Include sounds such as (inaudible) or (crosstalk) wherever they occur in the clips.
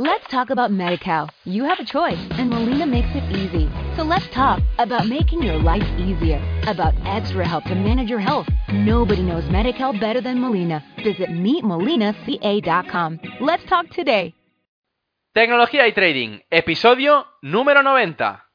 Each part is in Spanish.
Let's talk about MediCal. You have a choice, and Molina makes it easy. So let's talk about making your life easier, about extra help to manage your health. Nobody knows MediCal better than Molina. Visit meetmolinaca.com. Let's talk today. Tecnología y Trading, episodio número 90.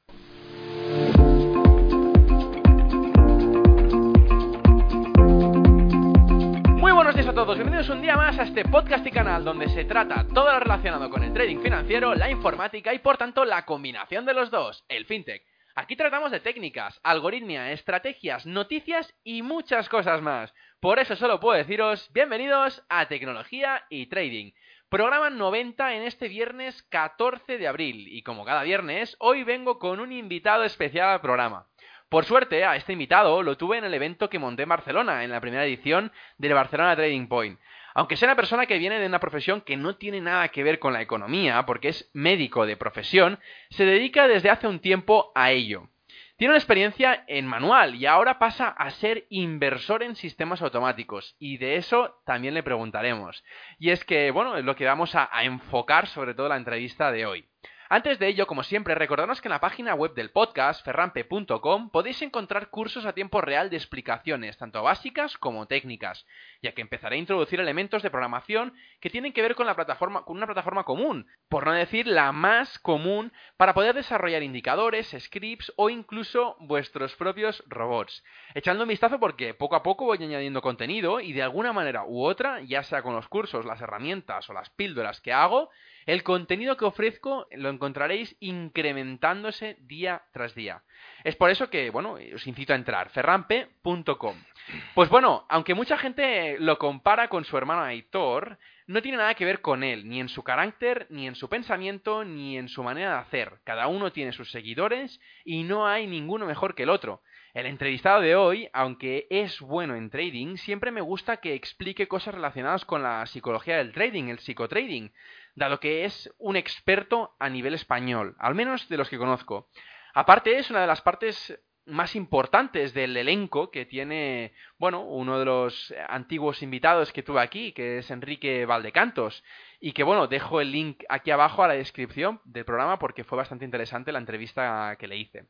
Todos, bienvenidos un día más a este podcast y canal donde se trata todo lo relacionado con el trading financiero, la informática y por tanto la combinación de los dos, el fintech. Aquí tratamos de técnicas, algoritmia, estrategias, noticias y muchas cosas más. Por eso solo puedo deciros bienvenidos a Tecnología y Trading. Programa 90 en este viernes 14 de abril y como cada viernes, hoy vengo con un invitado especial al programa. Por suerte, a este invitado lo tuve en el evento que monté en Barcelona, en la primera edición del Barcelona Trading Point. Aunque sea una persona que viene de una profesión que no tiene nada que ver con la economía, porque es médico de profesión, se dedica desde hace un tiempo a ello. Tiene una experiencia en manual y ahora pasa a ser inversor en sistemas automáticos y de eso también le preguntaremos. Y es que, bueno, es lo que vamos a, enfocar sobre todo la entrevista de hoy. Antes de ello, como siempre, recordaros que en la página web del podcast, ferrampe.com, podéis encontrar cursos a tiempo real de explicaciones, tanto básicas como técnicas, ya que empezaré a introducir elementos de programación que tienen que ver con, la plataforma, con una plataforma común, por no decir la más común, para poder desarrollar indicadores, scripts o incluso vuestros propios robots. Echando un vistazo porque poco a poco voy añadiendo contenido y de alguna manera u otra, ya sea con los cursos, las herramientas o las píldoras que hago, el contenido que ofrezco lo encontraréis incrementándose día tras día. Es por eso que, bueno, os incito a entrar, ferrampe.com. Pues bueno, aunque mucha gente lo compara con su hermano Aitor, no tiene nada que ver con él, ni en su carácter, ni en su pensamiento, ni en su manera de hacer. Cada uno tiene sus seguidores y no hay ninguno mejor que el otro. El entrevistado de hoy, aunque es bueno en trading, siempre me gusta que explique cosas relacionadas con la psicología del trading, el psicotrading, dado que es un experto a nivel español, al menos de los que conozco. Aparte es una de las partes más importantes del elenco que tiene, bueno, uno de los antiguos invitados que tuve aquí, que es Enrique Valdecantos, y que, bueno, dejo el link aquí abajo a la descripción del programa porque fue bastante interesante la entrevista que le hice.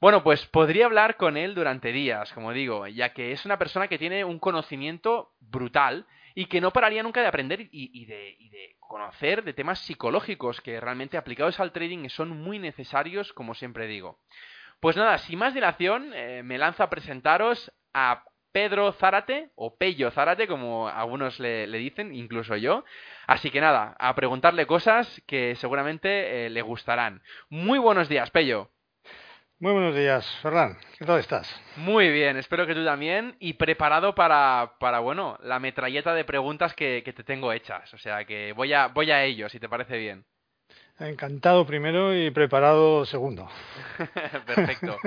Bueno, pues podría hablar con él durante días, como digo, ya que es una persona que tiene un conocimiento brutal y que no pararía nunca de aprender y, de, conocer de temas psicológicos que realmente aplicados al trading son muy necesarios, como siempre digo. Pues nada, sin más dilación, eh, me lanzo a presentaros a Pedro Zárate, o Pello Zárate, como algunos le, dicen, incluso yo. Así que nada, a preguntarle cosas que seguramente eh, le gustarán. Muy buenos días, Pello. Muy buenos días, Ferran. ¿Qué tal estás? Muy bien, espero que tú también. Y preparado para, para bueno, la metralleta de preguntas que, te tengo hechas. O sea que voy a, voy a ello, si te parece bien. Encantado primero y preparado segundo. (laughs) Perfecto.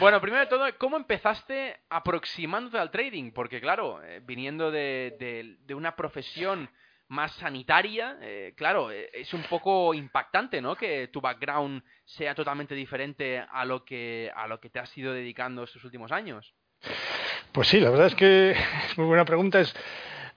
bueno, primero de todo, ¿cómo empezaste aproximándote al trading? Porque claro, eh, viniendo de, de una profesión más sanitaria, eh, claro, eh, es un poco impactante, ¿no? Que tu background sea totalmente diferente a lo que a lo que te has ido dedicando estos últimos años. Pues sí, la verdad es que es muy buena pregunta. Es,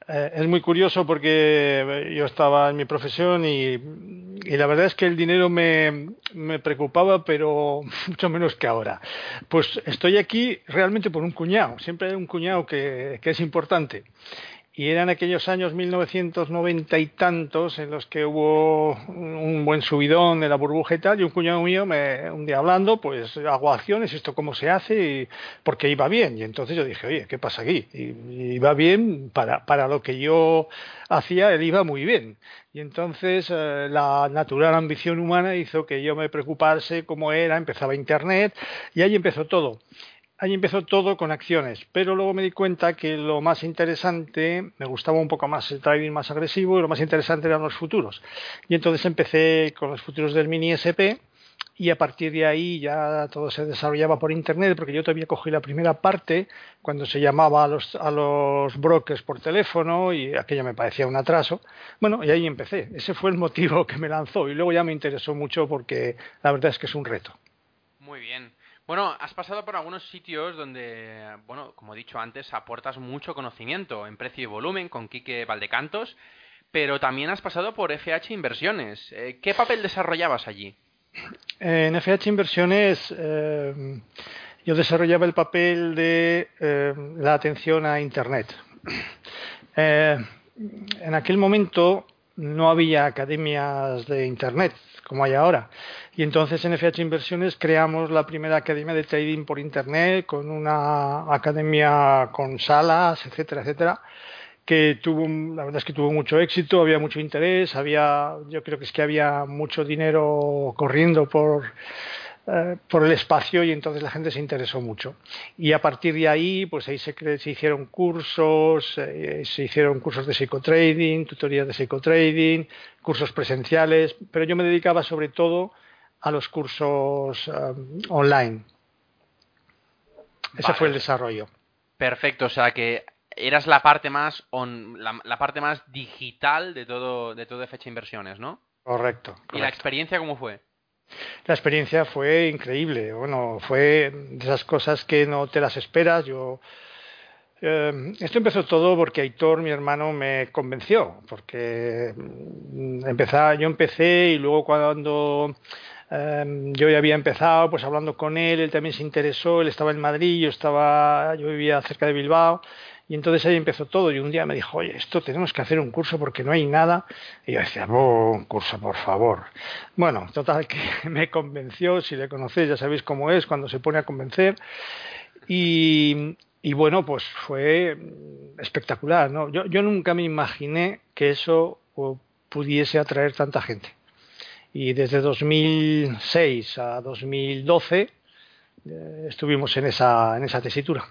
eh, es muy curioso porque yo estaba en mi profesión y, y la verdad es que el dinero me, me, preocupaba, pero (laughs) mucho menos que ahora. Pues estoy aquí realmente por un cuñado. Siempre hay un cuñado que, que es importante y eran aquellos años 1990 y tantos en los que hubo un buen subidón de la burbuja y tal, y un cuñado mío me, un día hablando, pues hago acciones, esto cómo se hace, y, porque iba bien. Y entonces yo dije, oye, ¿qué pasa aquí? Y, iba bien para, para lo que yo hacía, él iba muy bien. Y entonces eh, la natural ambición humana hizo que yo me preocupase cómo era, empezaba Internet, y ahí empezó todo ahí empezó todo con acciones, pero luego me di cuenta que lo más interesante, me gustaba un poco más el trading más agresivo y lo más interesante eran los futuros. Y entonces empecé con los futuros del mini SP y a partir de ahí ya todo se desarrollaba por internet porque yo todavía cogí la primera parte cuando se llamaba a los, a los brokers por teléfono y aquello me parecía un atraso. Bueno, y ahí empecé. Ese fue el motivo que me lanzó y luego ya me interesó mucho porque la verdad es que es un reto. Muy bien. Bueno, has pasado por algunos sitios donde, bueno, como he dicho antes, aportas mucho conocimiento en precio y volumen con Quique Valdecantos, pero también has pasado por FH Inversiones. Eh, ¿Qué papel desarrollabas allí? En FH Inversiones eh, yo desarrollaba el papel de eh, la atención a Internet. en aquel momento no había academias de Internet como hay ahora. Y entonces en FH Inversiones creamos la primera academia de trading por Internet con una academia con salas, etcétera, etcétera que tuvo, la verdad es que tuvo mucho éxito, había mucho interés, había, yo creo que es que había mucho dinero corriendo por, eh, por el espacio y entonces la gente se interesó mucho. Y a partir de ahí, pues ahí se, se hicieron cursos, eh, se hicieron cursos de psicotrading, tutorías de psicotrading, cursos presenciales, pero yo me dedicaba sobre todo a los cursos um, online. Ese fue el desarrollo. Perfecto, o sea que eras la parte más la, parte más digital de todo de todo fecha inversiones, ¿no? Correcto, ¿Y la experiencia cómo fue? La experiencia fue increíble. Bueno, fue de esas cosas que no te las esperas. Yo eh, esto empezó todo porque Aitor, mi hermano, me convenció, porque mm, yo empecé y luego cuando eh, yo ya había empezado, pues hablando con él, él también se interesó, él estaba en Madrid, yo estaba, yo vivía cerca de Bilbao y entonces ahí empezó todo. Y un día me dijo, oye, esto tenemos que hacer un curso porque no hay nada. Y yo decía, un curso, por favor. Bueno, total, que (laughs) me convenció. Si le conocéis, ya sabéis cómo es cuando se pone a convencer. Y, y bueno, pues fue espectacular. ¿no? Yo, yo nunca me imaginé que eso pudiese atraer tanta gente. Y desde 2006 a 2012 eh, estuvimos en esa, en esa tesitura.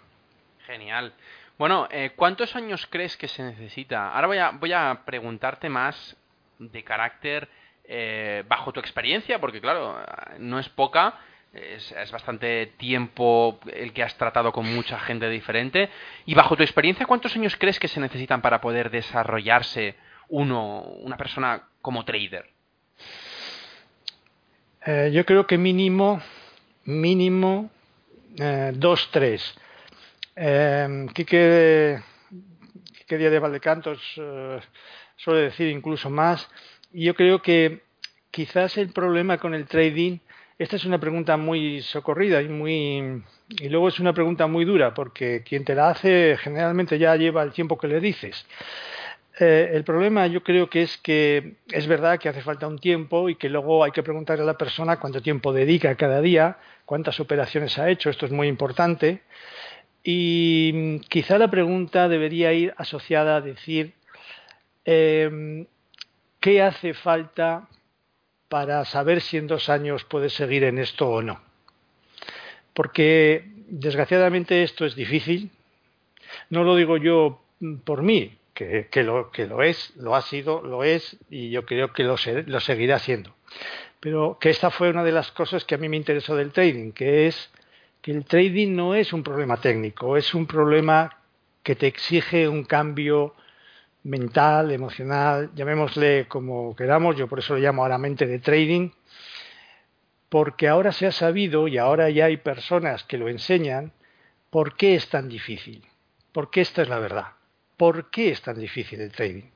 Genial. Bueno, eh, ¿cuántos años crees que se necesita? Ahora voy a, voy a preguntarte más de carácter eh, bajo tu experiencia, porque claro, no es poca, es, bastante tiempo el que has tratado con mucha gente diferente. Y bajo tu experiencia, ¿cuántos años crees que se necesitan para poder desarrollarse uno, una persona como trader? Eh, yo creo que mínimo, mínimo dos, tres eh, Quique, Quique Díaz de Valdecantos eh, suele decir incluso más. Yo creo que quizás el problema con el trading, esta es una pregunta muy socorrida y muy y luego es una pregunta muy dura porque quien te la hace generalmente ya lleva el tiempo que le dices. Eh, el problema yo creo que es que es verdad que hace falta un tiempo y que luego hay que preguntarle a la persona cuánto tiempo dedica cada día, cuántas operaciones ha hecho, esto es muy importante. Y quizá la pregunta debería ir asociada a decir em, qué hace falta para saber si en dos años puedes seguir en esto o no. Porque desgraciadamente esto es difícil. No lo digo yo por mí, que, lo, que lo es, lo ha sido, lo es y yo creo que lo, lo seguirá siendo. Pero que esta fue una de las cosas que a mí me interesó del trading, que es que el trading no es un problema técnico, es un problema que te exige un cambio mental, emocional, llamémosle como queramos, yo por eso lo llamo ahora mente de trading, porque ahora se ha sabido y ahora ya hay personas que lo enseñan por qué es tan difícil, porque esta es la verdad, por qué es tan difícil el trading.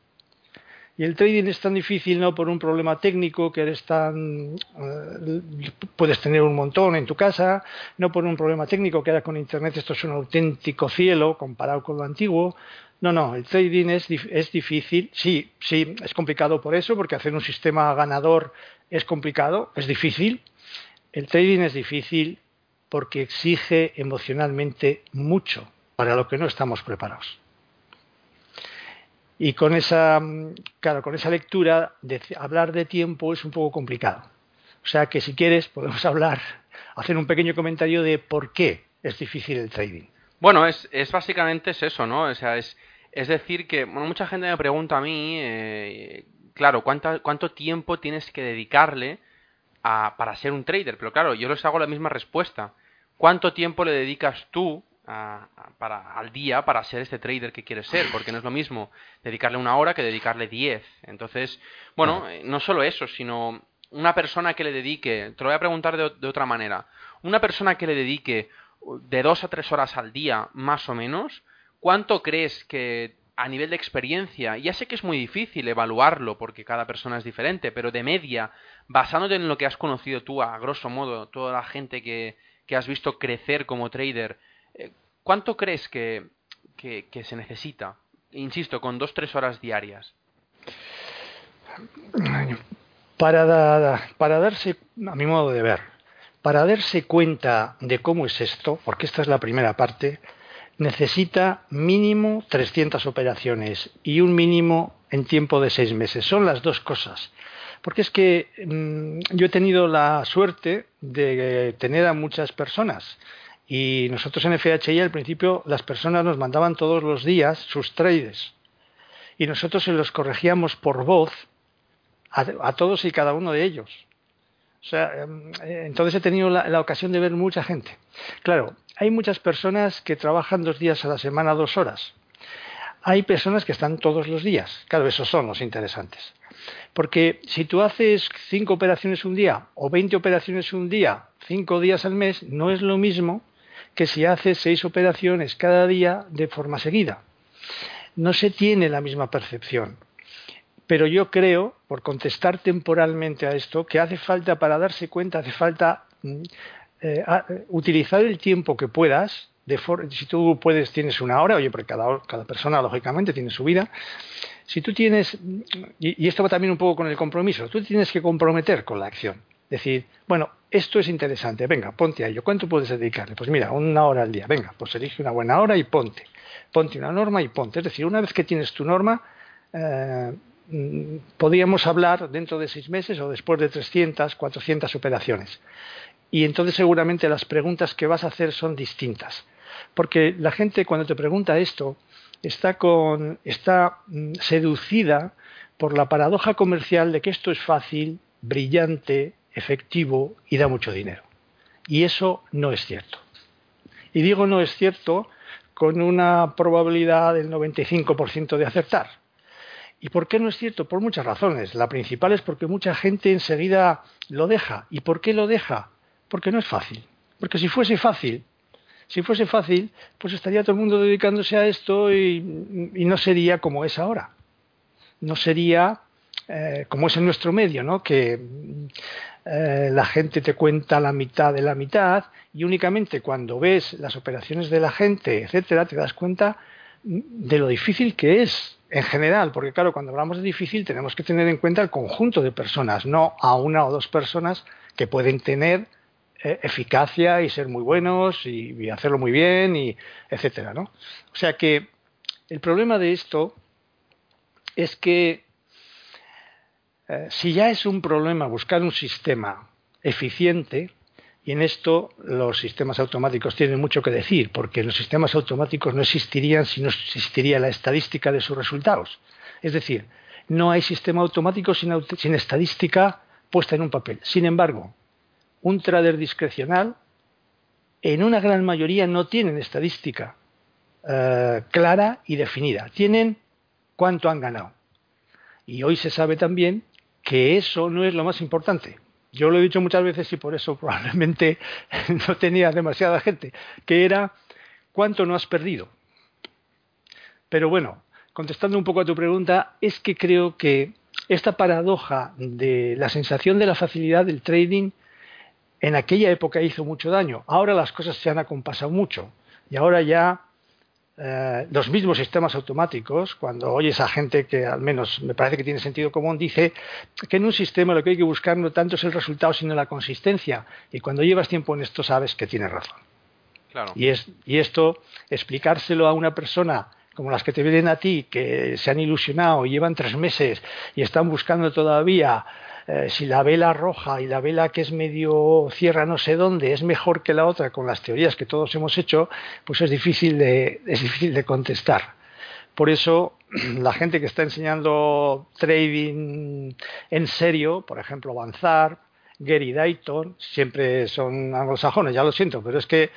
Y el trading es tan difícil no por un problema técnico que eres tan eh, puedes tener un montón en tu casa, no por un problema técnico que ahora con internet esto es un auténtico cielo comparado con lo antiguo. No, no, el trading es, es difícil, sí, sí, es complicado por eso, porque hacer un sistema ganador es complicado, es difícil. El trading es difícil porque exige emocionalmente mucho para lo que no estamos preparados. Y con esa, claro, con esa lectura, de, hablar de tiempo es un poco complicado. O sea que si quieres podemos (laughs) hablar, hacer un pequeño comentario de por qué es difícil el trading. Bueno, es, es básicamente es eso, ¿no? O sea, es, es decir que bueno, mucha gente me pregunta a mí, eh, claro, ¿cuánto, ¿cuánto tiempo tienes que dedicarle a, para ser un trader? Pero claro, yo les hago la misma respuesta. ¿Cuánto tiempo le dedicas tú para, al día para ser este trader que quieres ser, porque no es lo mismo dedicarle una hora que dedicarle diez. Entonces, bueno, eh, no solo eso, sino una persona que le dedique, te lo voy a preguntar de, de otra manera, una persona que le dedique de dos a tres horas al día, más o menos, ¿cuánto crees que a nivel de experiencia, ya sé que es muy difícil evaluarlo porque cada persona es diferente, pero de media, basándote en lo que has conocido tú, a grosso modo, toda la gente que, que has visto crecer como trader, ¿cuánto crees que, se necesita? Insisto, con dos, tres horas diarias. Para, para darse, a mi modo de ver, para darse cuenta de cómo es esto, porque esta es la primera parte, necesita mínimo 300 operaciones y un mínimo en tiempo de seis meses. Son las dos cosas. Porque es que mmm, yo he tenido la suerte de tener a muchas personas y nosotros en FHI al principio las personas nos mandaban todos los días sus trades y nosotros se los corregíamos por voz a, todos y cada uno de ellos. O sea, entonces he tenido la, la, ocasión de ver mucha gente. Claro, hay muchas personas que trabajan dos días a la semana, dos horas. Hay personas que están todos los días. Claro, esos son los interesantes. Porque si tú haces cinco operaciones un día o veinte operaciones un día, cinco días al mes, no es lo mismo que si haces seis operaciones cada día de forma seguida. No se tiene la misma percepción. Pero yo creo, por contestar temporalmente a esto, que hace falta, para darse cuenta, hace falta eh, a, utilizar el tiempo que puedas. De si tú puedes, tienes una hora, oye, porque cada, cada persona, lógicamente, tiene su vida. Si tú tienes, y esto va también un poco con el compromiso, tú tienes que comprometer con la acción. Decir, bueno, esto es interesante, venga, ponte a ello. ¿Cuánto puedes dedicarle? Pues mira, una hora al día. Venga, pues elige una buena hora y ponte. Ponte una norma y ponte. Es decir, una vez que tienes tu norma, eh, podríamos hablar dentro de seis meses o después de 300, 400 operaciones. Y entonces seguramente las preguntas que vas a hacer son distintas. Porque la gente cuando te pregunta esto está, con, está seducida por la paradoja comercial de que esto es fácil, brillante, efectivo y da mucho dinero. Y eso no es cierto. Y digo no es cierto con una probabilidad del 95% de acertar. ¿Y por qué no es cierto? Por muchas razones. La principal es porque mucha gente enseguida lo deja. ¿Y por qué lo deja? Porque no es fácil. Porque si fuese fácil, si fuese fácil, pues estaría todo el mundo dedicándose a esto y, y no sería como es ahora. No sería eh, como es en nuestro medio, ¿no? Que eh, la gente te cuenta la mitad de la mitad y únicamente cuando ves las operaciones de la gente, etcétera, te das cuenta de lo difícil que es en general, porque claro, cuando hablamos de difícil tenemos que tener en cuenta el conjunto de personas, no a una o dos personas que pueden tener eh, eficacia y ser muy buenos y, y, hacerlo muy bien y etcétera, ¿no? O sea que el problema de esto es que eh, si ya es un problema buscar un sistema eficiente, y en esto los sistemas automáticos tienen mucho que decir, porque los sistemas automáticos no existirían si no existiría la estadística de sus resultados. Es decir, no hay sistema automático sin, estadística puesta en un papel. Sin embargo, un trader discrecional, en una gran mayoría no tienen estadística eh, clara y definida. Tienen cuánto han ganado. Y hoy se sabe también que eso no es lo más importante. Yo lo he dicho muchas veces y por eso (laughs) probablemente no tenía demasiada gente, que era cuánto no has perdido. Pero bueno, contestando un poco a tu pregunta, es que creo que esta paradoja de la sensación de la facilidad del trading en aquella época hizo mucho daño. Ahora las cosas se han acompasado mucho y ahora ya eh, los mismos sistemas automáticos, cuando oyes a gente que al menos me parece que tiene sentido común, dice que en un sistema lo que hay que buscar no tanto es el resultado sino la consistencia. Y cuando llevas tiempo en esto sabes que tiene razón. Claro. Y, es, y esto, explicárselo a una persona como las que te vienen a ti, que se han ilusionado y llevan tres meses y están buscando todavía eh, si la vela roja y la vela que es medio cierra no sé dónde es mejor que la otra con las teorías que todos hemos hecho, pues es difícil de, es difícil de contestar. Por eso, (clears throat) la gente que está enseñando trading en serio, por ejemplo, Avanzar, Gary Dayton, siempre son anglosajones, ya lo siento, pero es que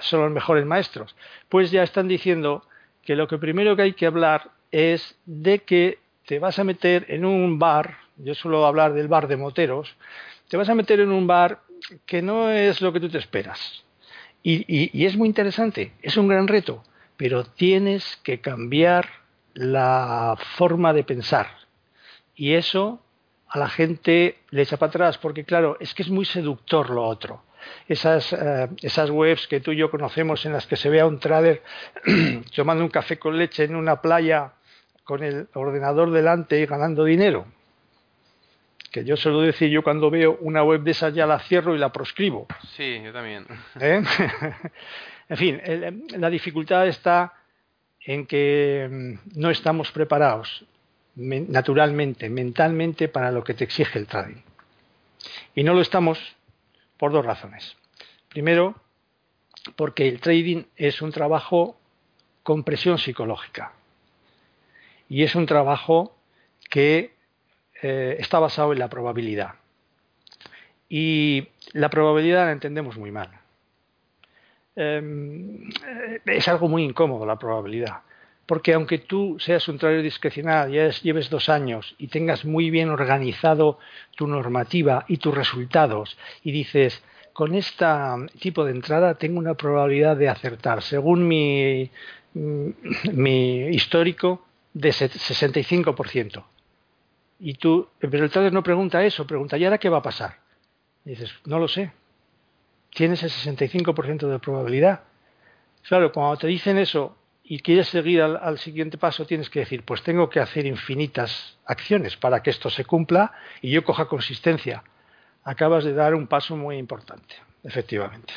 son los mejores maestros, pues ya están diciendo que lo que primero que hay que hablar es de que te vas a meter en un bar, yo suelo hablar del bar de moteros, te vas a meter en un bar que no es lo que tú te esperas. Y, y, es muy interesante, es un gran reto, pero tienes que cambiar la forma de pensar. Y eso a la gente le echa para atrás, porque claro, es que es muy seductor lo otro. Esas, eh, esas webs que tú y yo conocemos en las que se ve a un trader (clears throat) tomando un café con leche en una playa con el ordenador delante y ganando dinero. Que yo suelo decir, yo cuando veo una web de esas ya la cierro y la proscribo. Sí, yo también. ¿Eh? (laughs) en fin, la dificultad está en que mm, no estamos preparados naturalmente, mentalmente, para lo que te exige el trading. Y no lo estamos por dos razones. Primero, porque el trading es un trabajo con presión psicológica. Y es un trabajo que eh, está basado en la probabilidad. Y la probabilidad la entendemos muy mal. Em, es algo muy incómodo la probabilidad. Porque aunque tú seas un trader discrecional, ya lleves dos años y tengas muy bien organizado tu normativa y tus resultados y dices, con este tipo de entrada tengo una probabilidad de acertar, según mi, mm, mi histórico, de 65%. Y tú, pero el trader no pregunta eso, pregunta, ¿y ahora qué va a pasar? Y dices, no lo sé. Tienes el 65% de probabilidad. Claro, cuando te dicen eso y quieres seguir al, siguiente paso, tienes que decir, pues tengo que hacer infinitas acciones para que esto se cumpla y yo coja consistencia. Acabas de dar un paso muy importante, efectivamente.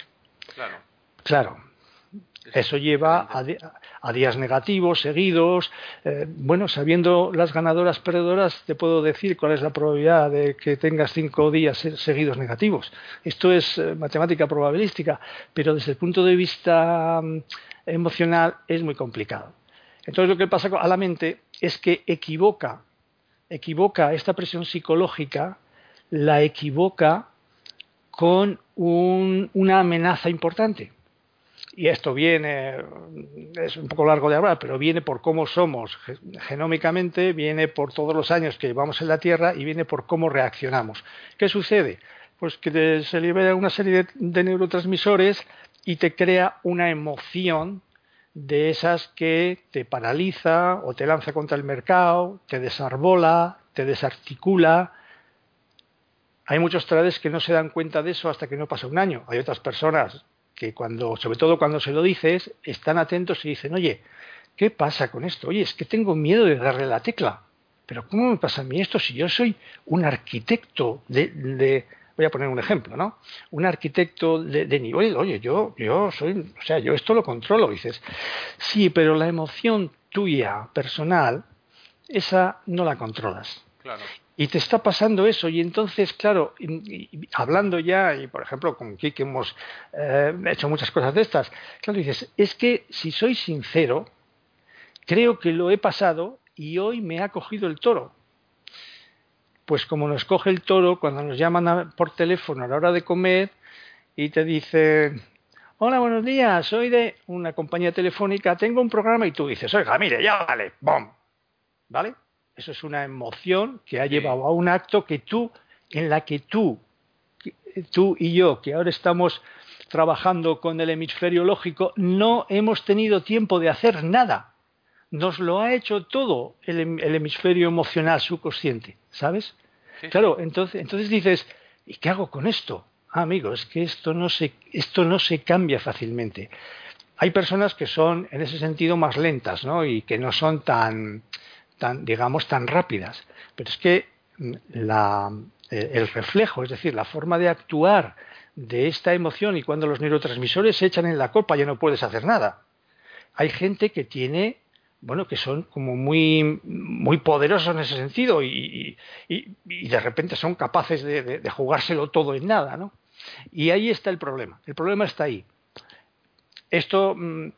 Claro. Claro. Eso lleva a, días negativos, seguidos. Eh, bueno, sabiendo las ganadoras perdedoras, te puedo decir cuál es la probabilidad de que tengas cinco días seguidos negativos. Esto es eh, matemática probabilística, pero desde el punto de vista mm, emocional es muy complicado. Entonces lo que pasa a la mente es que equivoca, equivoca esta presión psicológica, la equivoca con una amenaza importante. Y esto viene, es un poco largo de hablar, pero viene por cómo somos genómicamente, viene por todos los años que llevamos en la Tierra y viene por cómo reaccionamos. ¿Qué sucede? Pues que se libera una serie de neurotransmisores y te crea una emoción de esas que te paraliza o te lanza contra el mercado, te desarbola, te desarticula. Hay muchos traders que no se dan cuenta de eso hasta que no pasa un año. Hay otras personas que cuando, sobre todo cuando se lo dices, están atentos y dicen, oye, ¿qué pasa con esto? Oye, es que tengo miedo de darle la tecla. Pero ¿cómo me pasa a mí esto si yo soy un arquitecto de voy a poner un ejemplo, ¿no? Un arquitecto de, nivel, oye, yo, yo soy, o sea, yo esto lo controlo, dices, sí, pero la emoción tuya, personal, esa no la controlas. Claro. Y te está pasando eso, y entonces, claro, hablando ya, y por ejemplo con Kike hemos eh, hecho muchas cosas de estas, claro, dices, es que si soy sincero, creo que lo he pasado y hoy me ha cogido el toro pues como nos coge el toro cuando nos llaman por teléfono a la hora de comer y te dicen, hola, buenos días, soy de una compañía telefónica, tengo un programa y tú dices, oiga, mire, ya vale, ¡bom! ¿Vale? Eso es una emoción que ha llevado a un acto que tú, en la que tú, tú y yo, que ahora estamos trabajando con el hemisferio lógico, no hemos tenido tiempo de hacer nada nos lo ha hecho todo el, hemisferio emocional subconsciente, ¿sabes? Claro, entonces, entonces dices, ¿y qué hago con esto? Ah, amigo, es que esto no se, esto no se cambia fácilmente. Hay personas que son en ese sentido más lentas, ¿no? Y que no son tan, tan digamos, tan rápidas. Pero es que mm, eh, el reflejo, es decir, la forma de actuar de esta emoción y cuando los neurotransmisores se echan en la copa ya no puedes hacer nada. Hay gente que tiene bueno, que son como muy, muy poderosos en ese sentido y, de repente son capaces de, jugárselo todo en nada, ¿no? Y ahí está el problema. El problema está ahí. Esto mm,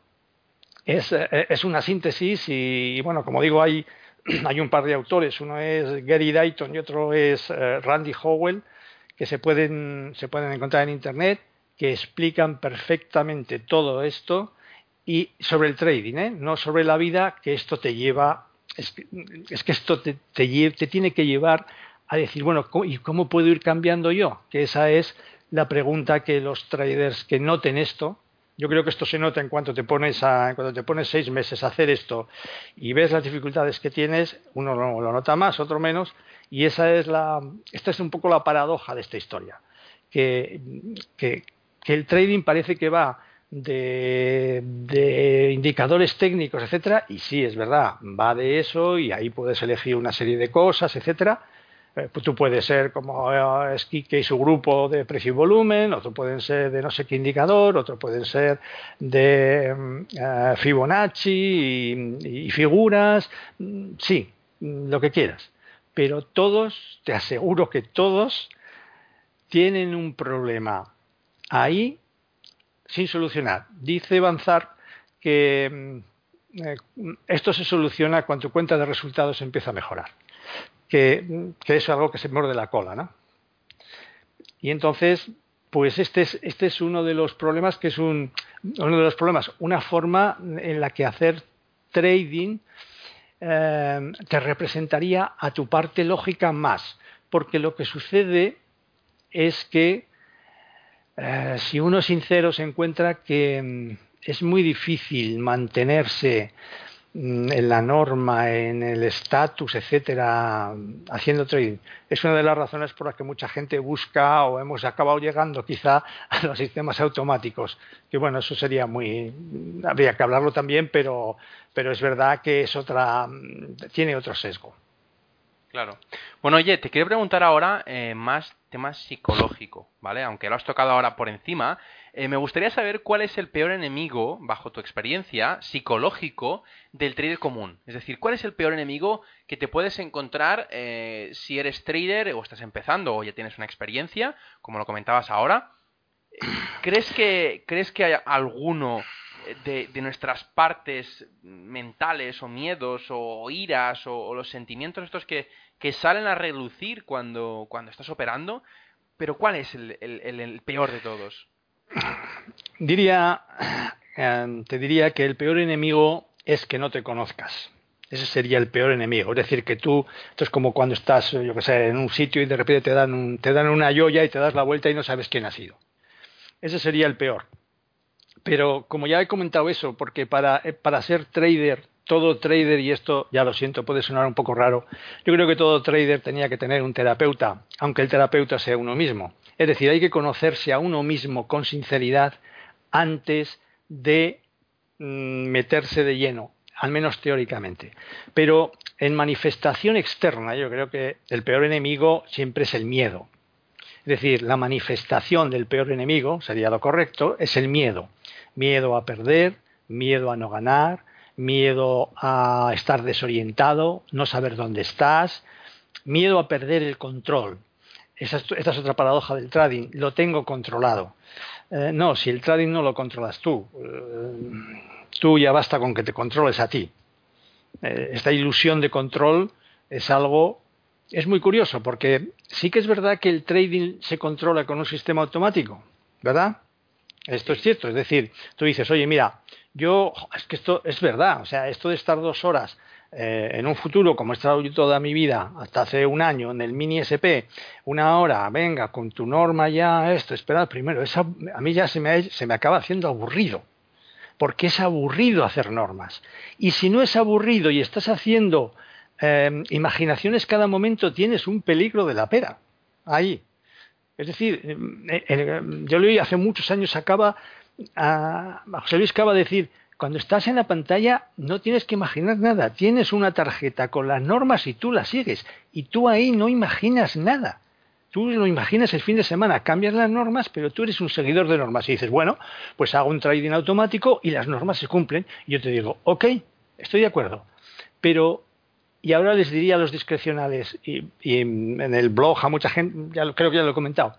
es, eh, es, una síntesis y, bueno, como digo, hay, (clears throat) hay un par de autores. Uno es Gary Dayton y otro es eh, Randy Howell, que se pueden, se pueden encontrar en Internet, que explican perfectamente todo esto y sobre el trading, ¿eh? no sobre la vida, que esto te lleva, es que, esto te, te, tiene que llevar a decir, bueno, ¿y cómo puedo ir cambiando yo? Que esa es la pregunta que los traders que noten esto Yo creo que esto se nota en cuanto te pones a, cuando te pones seis meses a hacer esto y ves las dificultades que tienes, uno lo, lo nota más, otro menos, y esa es la, esta es un poco la paradoja de esta historia, que, que, que el trading parece que va de, de, indicadores técnicos, etcétera, y sí, es verdad, va de eso y ahí puedes elegir una serie de cosas, etcétera. Eh, pues tú puedes ser como eh, Skike y su grupo de precio y volumen, otro pueden ser de no sé qué indicador, otro pueden ser de eh, Fibonacci y, figuras, mm, sí, lo que quieras pero todos, te aseguro que todos tienen un problema ahí sin solucionar. Dice Banzar que mm, esto se soluciona cuando tu cuenta de resultados empieza a mejorar, que, que es algo que se morde la cola, ¿no? Y entonces, pues este es, este es uno de los problemas que es un, uno de los problemas, una forma en la que hacer trading eh, te representaría a tu parte lógica más, porque lo que sucede es que eh, si uno es sincero se encuentra que mm, es muy difícil mantenerse en la norma, en el estatus, etcétera, haciendo trading. Es una de las razones por las que mucha gente busca o hemos acabado llegando quizá a los sistemas automáticos. Que bueno, eso sería muy. Habría que hablarlo también, pero, pero es verdad que es otra. tiene otro sesgo. Claro. Bueno, oye, te quiero preguntar ahora eh, más tema psicológico, ¿vale? Aunque lo has tocado ahora por encima, eh, me gustaría saber cuál es el peor enemigo, bajo tu experiencia, psicológico del trader común. Es decir, cuál es el peor enemigo que te puedes encontrar eh, si eres trader o estás empezando o ya tienes una experiencia, como lo comentabas ahora. ¿Crees que, crees que hay alguno de, nuestras partes mentales o miedos o iras o, los sentimientos estos que, que, salen a relucir cuando, cuando estás operando? Pero ¿cuál es el peor de todos? Diría, eh, te diría que el peor enemigo es que no te conozcas. Ese sería el peor enemigo. Es decir, que tú, esto es como cuando estás, yo que sé, en un sitio y de repente te dan, un, te dan una joya y te das la vuelta y no sabes quién ha sido. Ese sería el peor. Pero como ya he comentado eso, porque para, eh, para ser trader, todo trader, y esto ya lo siento, puede sonar un poco raro, yo creo que todo trader tenía que tener un terapeuta, aunque el terapeuta sea uno mismo. Es decir, hay que conocerse a uno mismo con sinceridad antes de mm, meterse de lleno, al menos teóricamente. Pero en manifestación externa, yo creo que el peor enemigo siempre es el miedo. Es decir, la manifestación del peor enemigo, sería lo correcto, es el miedo. Miedo a perder, miedo a no ganar, miedo a estar desorientado, no saber dónde estás, miedo a perder el control. Esa es, esta es otra paradoja del trading. Lo tengo controlado. Eh, no, si el trading no lo controlas tú, eh, tú ya basta con que te controles a ti. Eh, esta ilusión de control es algo, es muy curioso, porque sí que es verdad que el trading se controla con un sistema automático, ¿verdad? Esto es cierto, es decir, tú dices, oye, mira, yo, es que esto es verdad, o sea, esto de estar dos horas eh, en un futuro, como he estado yo toda mi vida, hasta hace un año, en el mini SP, una hora, venga, con tu norma ya, esto, esperad primero, esa, a mí ya se me, se me acaba haciendo aburrido, porque es aburrido hacer normas. Y si no es aburrido y estás haciendo eh, imaginaciones cada momento, tienes un peligro de la pera, ahí. Es decir, eh, yo leí hace muchos años, acaba, a, José Luis de decir, cuando estás en la pantalla no tienes que imaginar nada, tienes una tarjeta con las normas y tú las sigues y tú ahí no imaginas nada. Tú lo imaginas el fin de semana, cambias las normas, pero tú eres un seguidor de normas y dices, bueno, pues hago un trading automático y las normas se cumplen. Y yo te digo, ok, estoy de acuerdo. Pero, y ahora les diría a los discrecionales, y, en el blog a mucha gente, ya creo que ya lo he comentado,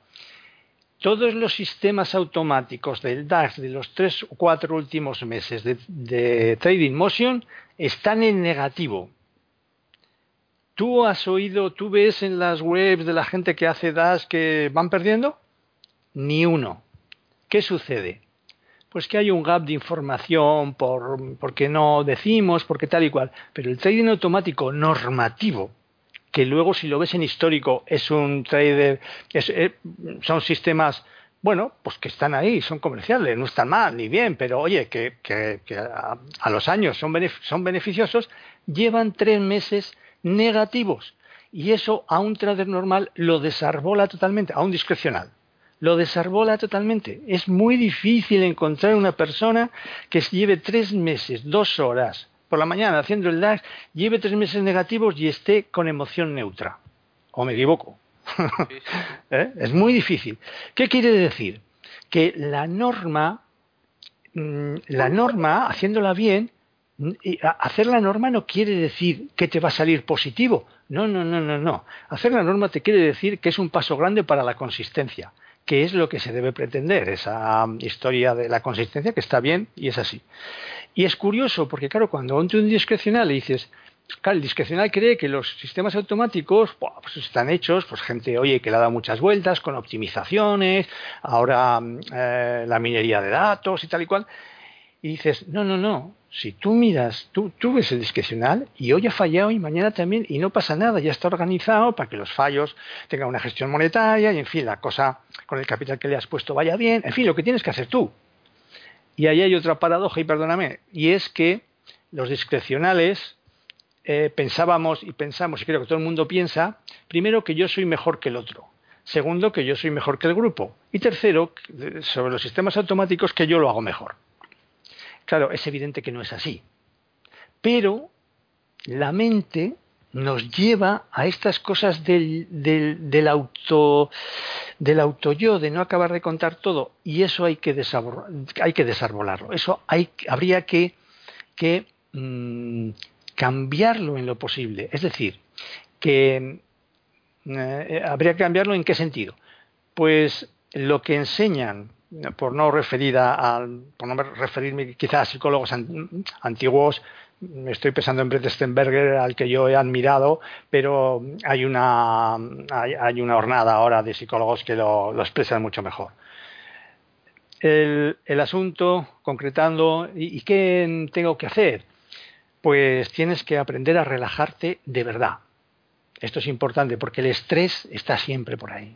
todos los sistemas automáticos del DAX de los tres o cuatro últimos meses de, de, Trading Motion están en negativo. ¿Tú has oído, tú ves en las webs de la gente que hace DAX que van perdiendo? Ni uno. ¿Qué sucede? Pues que hay un gap de información por, porque no decimos, porque tal y cual. Pero el trading automático normativo, que luego si lo ves en histórico es un trader, eh, son sistemas bueno, pues que están ahí, son comerciales, no están mal ni bien, pero oye, que, a, los años son, son beneficiosos, llevan tres meses negativos. Y eso a un trader normal lo desarbola totalmente, a un discrecional. Lo desarbola totalmente. Es muy difícil encontrar una persona que lleve tres meses, dos horas por la mañana haciendo el DAX, lleve tres meses negativos y esté con emoción neutra. ¿O me equivoco? (laughs) ¿Eh? Es muy difícil. ¿Qué quiere decir? Que la norma, mm, la norma, haciéndola bien, hacer la norma no quiere decir que te va a salir positivo. No, no, no, no, no. Hacer la norma te quiere decir que es un paso grande para la consistencia, que es lo que se debe pretender, esa historia de la consistencia que está bien y es así. Y es curioso porque, claro, cuando ante un discrecional le dices, Claro, el discrecional cree que los sistemas automáticos pues están hechos, pues gente, oye, que le ha dado muchas vueltas con optimizaciones, ahora eh, la minería de datos y tal y cual. Y dices, no, no, no, si tú miras, tú, tú ves el discrecional y hoy ha fallado y mañana también y no pasa nada, ya está organizado para que los fallos tengan una gestión monetaria y en fin, la cosa con el capital que le has puesto vaya bien, en fin, lo que tienes que hacer tú. Y ahí hay otra paradoja, y perdóname, y es que los discrecionales eh, pensábamos y pensamos, y creo que todo el mundo piensa, primero que yo soy mejor que el otro, segundo que yo soy mejor que el grupo, y tercero, sobre los sistemas automáticos, que yo lo hago mejor. Claro, es evidente que no es así. Pero la mente nos lleva a estas cosas del, auto del auto yo, de no acabar de contar todo, y eso hay que, hay que desarbolarlo. Eso habría que, mm, cambiarlo en lo posible. Es decir, que eh, habría que cambiarlo en qué sentido. Pues lo que enseñan, por no referir a, por no referirme quizás a psicólogos antiguos, estoy pensando en Brett Stenberger, al que yo he admirado, pero hay una, hay, una jornada ahora de psicólogos que lo, expresan mucho mejor. El, asunto, concretando, ¿y qué tengo que hacer? pues tienes que aprender a relajarte de verdad. Esto es importante porque el estrés está siempre por ahí.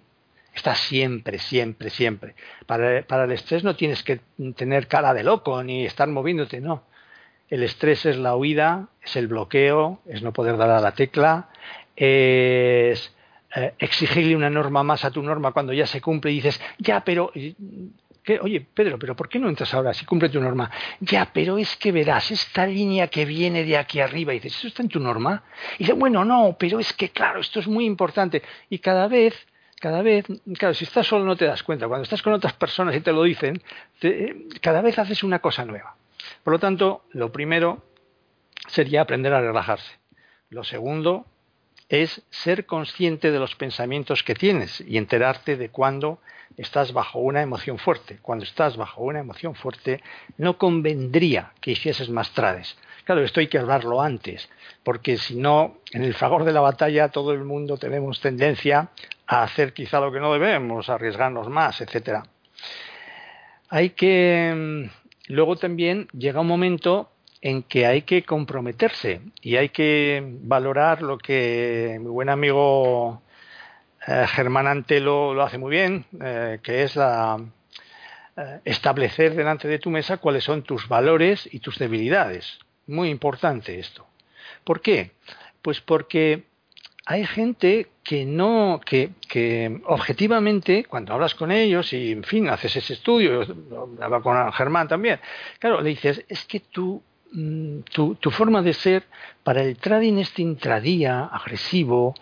Está siempre, siempre, siempre. Para, el estrés no tienes que tener cara de loco ni estar moviéndote, no. El estrés es la huida, es el bloqueo, es no poder dar a la tecla, es eh, exigirle una norma más a tu norma cuando ya se cumple y dices, ya, pero oye, Pedro, pero ¿por qué no entras ahora si cumple tu norma? Ya, pero es que verás, esta línea que viene de aquí arriba, y dices, ¿eso está en tu norma? Y dice, bueno, no, pero es que claro, esto es muy importante. Y cada vez, cada vez, claro, si estás solo no te das cuenta, cuando estás con otras personas y te lo dicen, cada vez haces una cosa nueva. Por lo tanto, lo primero sería aprender a relajarse. Lo segundo es ser consciente de los pensamientos que tienes y enterarte de cuándo estás bajo una emoción fuerte. Cuando estás bajo una emoción fuerte, no convendría que hicieses más trades. Claro, esto hay que hablarlo antes, porque si no, en el fragor de la batalla todo el mundo tenemos tendencia a hacer quizá lo que no debemos, arriesgarnos más, etcétera. Hay que mm, luego también llega un momento en que hay que comprometerse y hay que valorar lo que mi buen amigo eh, Germán Antelo lo hace muy bien, eh, que es la, eh, establecer delante de tu mesa cuáles son tus valores y tus debilidades. Muy importante esto. ¿Por qué? Pues porque hay gente que no, que, que, objetivamente, cuando hablas con ellos y, en fin, haces ese estudio, habla con Germán también, claro, le dices, es que tú Mm, tu, forma de ser para el trading este intradía, agresivo,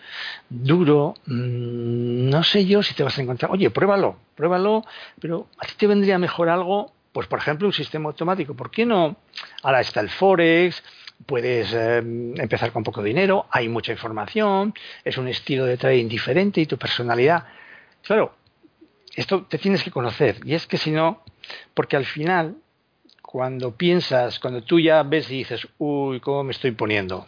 duro, mm, no sé yo si te vas a encontrar, oye, pruébalo, pruébalo, pero a ti te vendría mejor algo, pues por ejemplo un sistema automático, ¿por qué no? Ahora está el Forex, puedes em, empezar con poco dinero, hay mucha información, es un estilo de trading diferente y tu personalidad. Claro, esto te tienes que conocer y es que si no, porque al final cuando piensas, cuando tú ya ves y dices, uy, ¿cómo me estoy poniendo?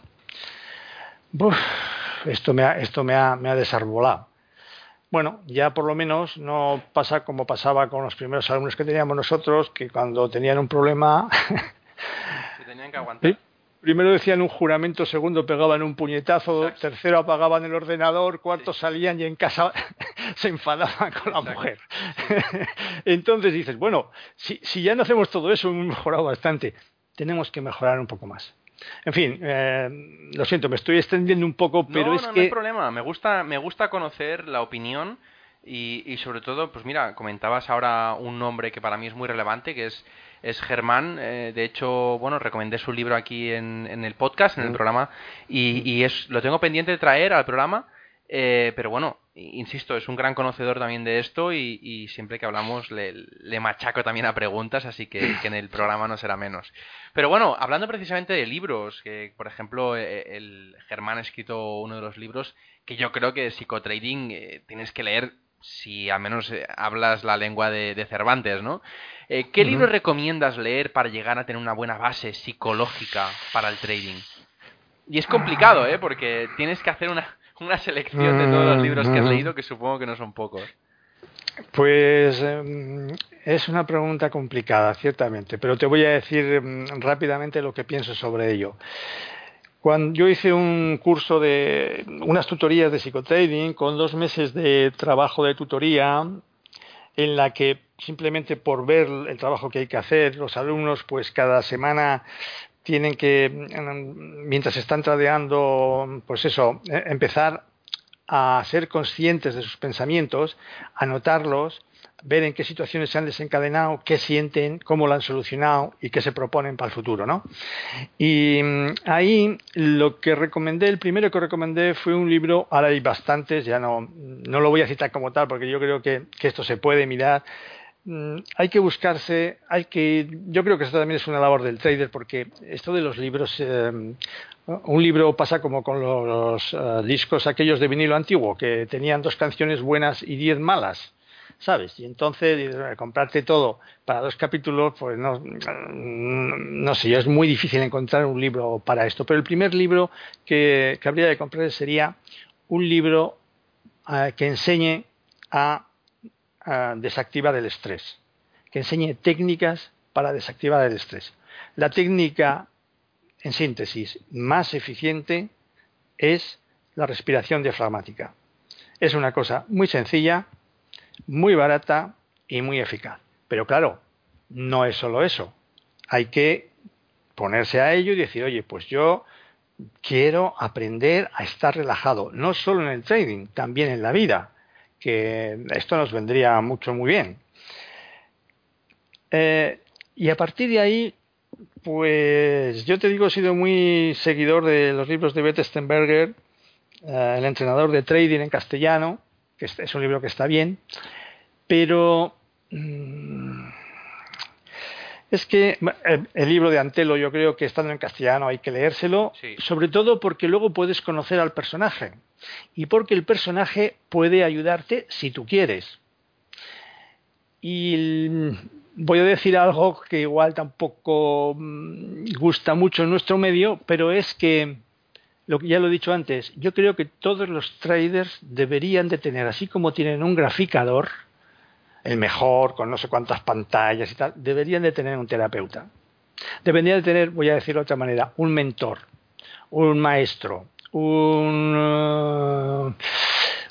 esto me ha, esto me ha, me ha desarbolado. Bueno, ya por lo menos no pasa como pasaba con los primeros alumnos que teníamos nosotros, que cuando tenían un problema... tenían que aguantar. Primero decían un juramento, segundo pegaban un puñetazo, tercero apagaban el ordenador, cuarto salían y en casa (laughs) se enfadaba con la mujer. (laughs) Entonces dices, bueno, si, si ya no hacemos todo eso, hemos mejorado bastante, tenemos que mejorar un poco más. En fin, eh, lo siento, me estoy extendiendo un poco, pero es no, que... No hay problema, me gusta, me gusta conocer la opinión y, y, sobre todo, pues mira, comentabas ahora un nombre que para mí es muy relevante, que es, es Germán. Eh, de hecho, bueno, recomendé su libro aquí en, en el podcast, en el programa, y, y, es, lo tengo pendiente de traer al programa. Eh, pero bueno, insisto, es un gran conocedor también de esto y, y siempre que hablamos le, le, machaco también a preguntas, así que, que, en el programa no será menos. Pero bueno, hablando precisamente de libros, que por ejemplo eh, el Germán ha escrito uno de los libros que yo creo que de psicotrading eh, tienes que leer si al menos eh, hablas la lengua de, de Cervantes, ¿no? Eh, ¿Qué uh -huh. libro recomiendas leer para llegar a tener una buena base psicológica para el trading? Y es complicado, ¿eh? Porque tienes que hacer una, una selección de todos los libros que has leído, que supongo que no son pocos. Pues eh, es una pregunta complicada, ciertamente, pero te voy a decir eh, rápidamente lo que pienso sobre ello. Cuando yo hice un curso de unas tutorías de psicotrading con dos meses de trabajo de tutoría en la que simplemente por ver el trabajo que hay que hacer, los alumnos pues cada semana tienen que, mientras están tradeando, pues eso, empezar a ser conscientes de sus pensamientos, anotarlos, ver en qué situaciones se han desencadenado, qué sienten, cómo lo han solucionado y qué se proponen para el futuro, ¿no? Y ahí lo que recomendé, el primero que recomendé fue un libro, ahora hay bastantes, ya no, no lo voy a citar como tal porque yo creo que, que esto se puede mirar, hay que buscarse, hay que, yo creo que esto también es una labor del trader porque esto de los libros, eh, un libro pasa como con los, uh, discos aquellos de vinilo antiguo que tenían dos canciones buenas y diez malas. ¿Sabes? Y entonces comprarte todo para dos capítulos, pues no, no sé, es muy difícil encontrar un libro para esto. Pero el primer libro que, que habría de comprar sería un libro uh, que enseñe a Uh, desactivar el estrés, que enseñe técnicas para desactivar el estrés. La técnica, en síntesis, más eficiente es la respiración diafragmática. Es una cosa muy sencilla, muy barata y muy eficaz. Pero claro, no es solo eso. Hay que ponerse a ello y decir, oye, pues yo quiero aprender a estar relajado, no solo en el trading, también en la vida que esto nos vendría mucho muy bien. Eh, y a partir de ahí, pues yo te digo, he sido muy seguidor de los libros de Beth Stenberger, eh, el entrenador de trading en castellano, que es un libro que está bien, pero mmm, es que el, el, libro de Antelo yo creo que estando en castellano hay que leérselo, sí. sobre todo porque luego puedes conocer al personaje y porque el personaje puede ayudarte si tú quieres. Y voy a decir algo que igual tampoco mm, gusta mucho en nuestro medio, pero es que, lo que ya lo he dicho antes, yo creo que todos los traders deberían de tener, así como tienen un graficador, el mejor, con no sé cuántas pantallas y tal, deberían de tener un terapeuta. Deberían de tener, voy a decirlo de otra manera, un mentor, un maestro, un, uh,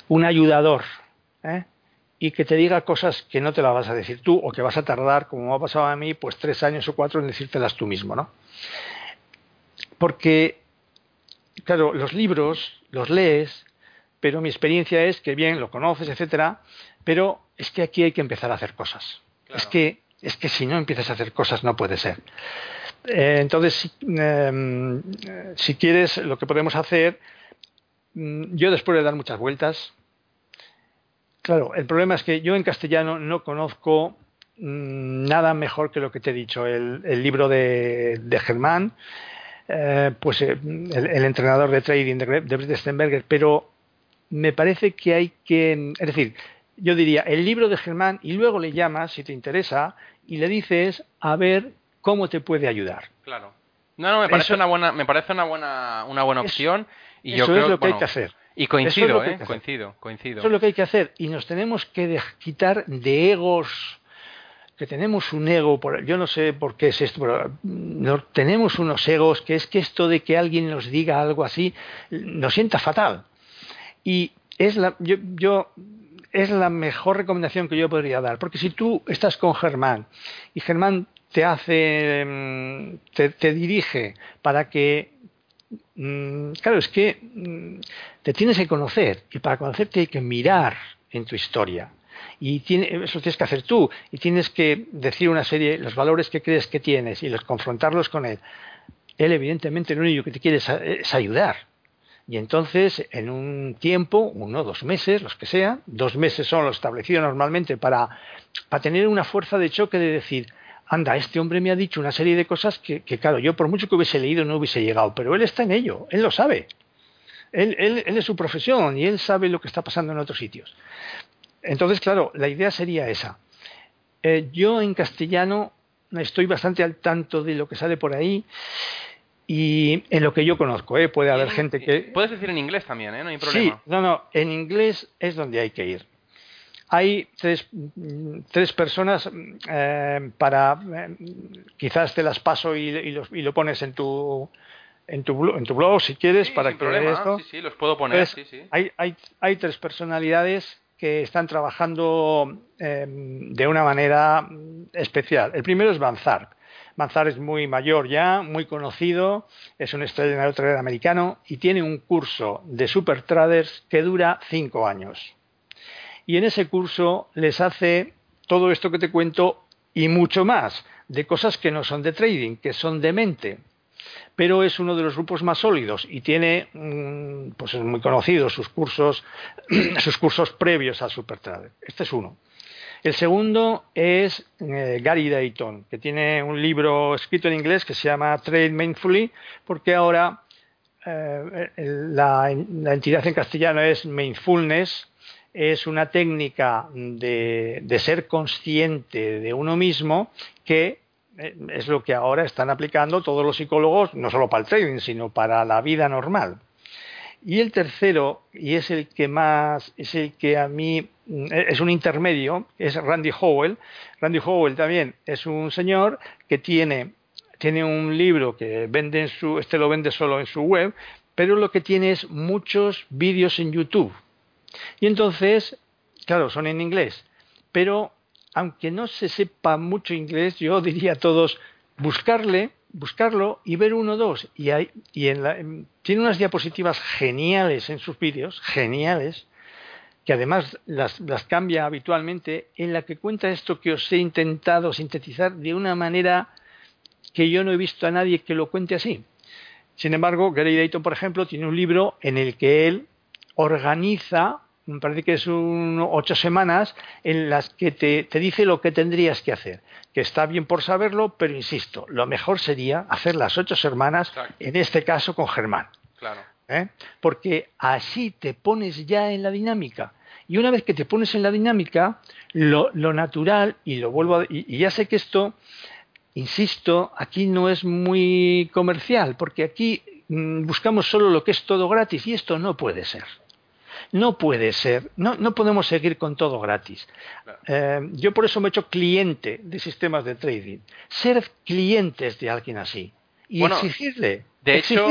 un ayudador, ¿eh? y que te diga cosas que no te las vas a decir tú o que vas a tardar, como me ha pasado a mí, pues tres años o cuatro en decírtelas tú mismo, ¿no? Porque, claro, los libros los lees, pero mi experiencia es que bien, lo conoces, etcétera, pero es que aquí hay que empezar a hacer cosas. Claro. Es que es que si no empiezas a hacer cosas no puede ser. Eh, entonces, si, eh, si quieres, lo que podemos hacer, mm, yo después de dar muchas vueltas, claro, el problema es que yo en castellano no conozco mmm, nada mejor que lo que te he dicho, el, el libro de, de Germán, eh, pues el, el, entrenador de trading de, de Brett Stenberger, pero me parece que hay que, es decir, yo diría el libro de Germán y luego le llamas, si te interesa, y le dices a ver cómo te puede ayudar. Claro. No, no, me parece eso, una buena, me parece una buena, una buena opción y eso yo creo es lo que bueno, hay que hacer. Y coincido, es ¿eh? Coincido, coincido. Eso es lo que hay que hacer y nos tenemos que quitar de egos que tenemos un ego, por, yo no sé por qué es esto, pero no, tenemos unos egos que es que esto de que alguien nos diga algo así nos sienta fatal. Y es la, yo, yo es la mejor recomendación que yo podría dar, porque si tú estás con Germán y Germán te hace, mm, te, dirige para que, mm, claro, es que mm, te tienes que conocer y para conocerte hay que mirar en tu historia. Y eso tienes que hacer tú y tienes que decir una serie, los valores que crees que tienes y los confrontarlos con él. Él evidentemente lo único que te quiere es ayudar y entonces, en un tiempo, uno, dos meses, los que sean, dos meses son los establecidos normalmente para, para tener una fuerza de choque de decir, anda, este hombre me ha dicho una serie de cosas que, que, claro, yo por mucho que hubiese leído no hubiese llegado, pero él está en ello, él lo sabe. Él, él, él es su profesión y él sabe lo que está pasando en otros sitios. Entonces, claro, la idea sería esa. Eh, yo en castellano estoy bastante al tanto de lo que sale por ahí y en lo que yo conozco, ¿eh? puede haber gente que... Puedes decir en inglés también, ¿eh? no hay problema. Sí, no, no, en inglés es donde hay que ir. Hay tres, tres personas eh, para... Eh, quizás te las paso y, y, lo, pones en tu, en tu, en tu blog si quieres para que problema. esto. Sí, sí, los puedo poner. sí, sí. Hay, hay, hay tres personalidades que están trabajando de una manera especial. El primero es Van Manzar es muy mayor ya, muy conocido, es un estrella trader americano y tiene un curso de super traders que dura cinco años. Y en ese curso les hace todo esto que te cuento y mucho más, de cosas que no son de trading, que son de mente. Pero es uno de los grupos más sólidos y tiene, mm, pues es muy conocido, sus cursos, (clears throat) sus cursos previos al super trader. Este es uno. El segundo es eh, Gary Dayton, que tiene un libro escrito en inglés que se llama Trade Mindfully, porque ahora eh, la, entidad en castellano es Mindfulness, es una técnica de, ser consciente de uno mismo que es lo que ahora están aplicando todos los psicólogos, no solo para el trading, sino para la vida normal. Y el tercero, y es el que más, es el que a mí mm, es un intermedio, es Randy Howell. Randy Howell también es un señor que tiene, tiene un libro que vende en su, este lo vende solo en su web, pero lo que tiene es muchos vídeos en YouTube. Y entonces, claro, son en inglés, pero aunque no se sepa mucho inglés, yo (laughs) diría a todos, buscarle buscarlo y ver uno o dos. Y, hay, y en tiene unas diapositivas geniales en sus vídeos, geniales, que además las, las, cambia habitualmente, en la que cuenta esto que os he intentado sintetizar de una manera que yo no he visto a nadie que lo cuente así. Sin embargo, Gary Dayton, por ejemplo, tiene un libro en el que él organiza me parece que es un, ocho semanas en las que te, te, dice lo que tendrías que hacer, que está bien por saberlo, pero insisto, lo mejor sería hacer las ocho semanas, en este caso con Germán. Claro. ¿Eh? Porque así te pones ya en la dinámica. Y una vez que te pones en la dinámica, lo, lo natural, y lo vuelvo a, y ya sé que esto, insisto, aquí no es muy comercial, porque aquí mm, buscamos solo lo que es todo gratis, y esto no puede ser. No puede ser, no, no podemos seguir con todo gratis. Eh, yo por eso me he hecho cliente de sistemas de trading. Ser clientes de alguien así y exigirle. De Hecho,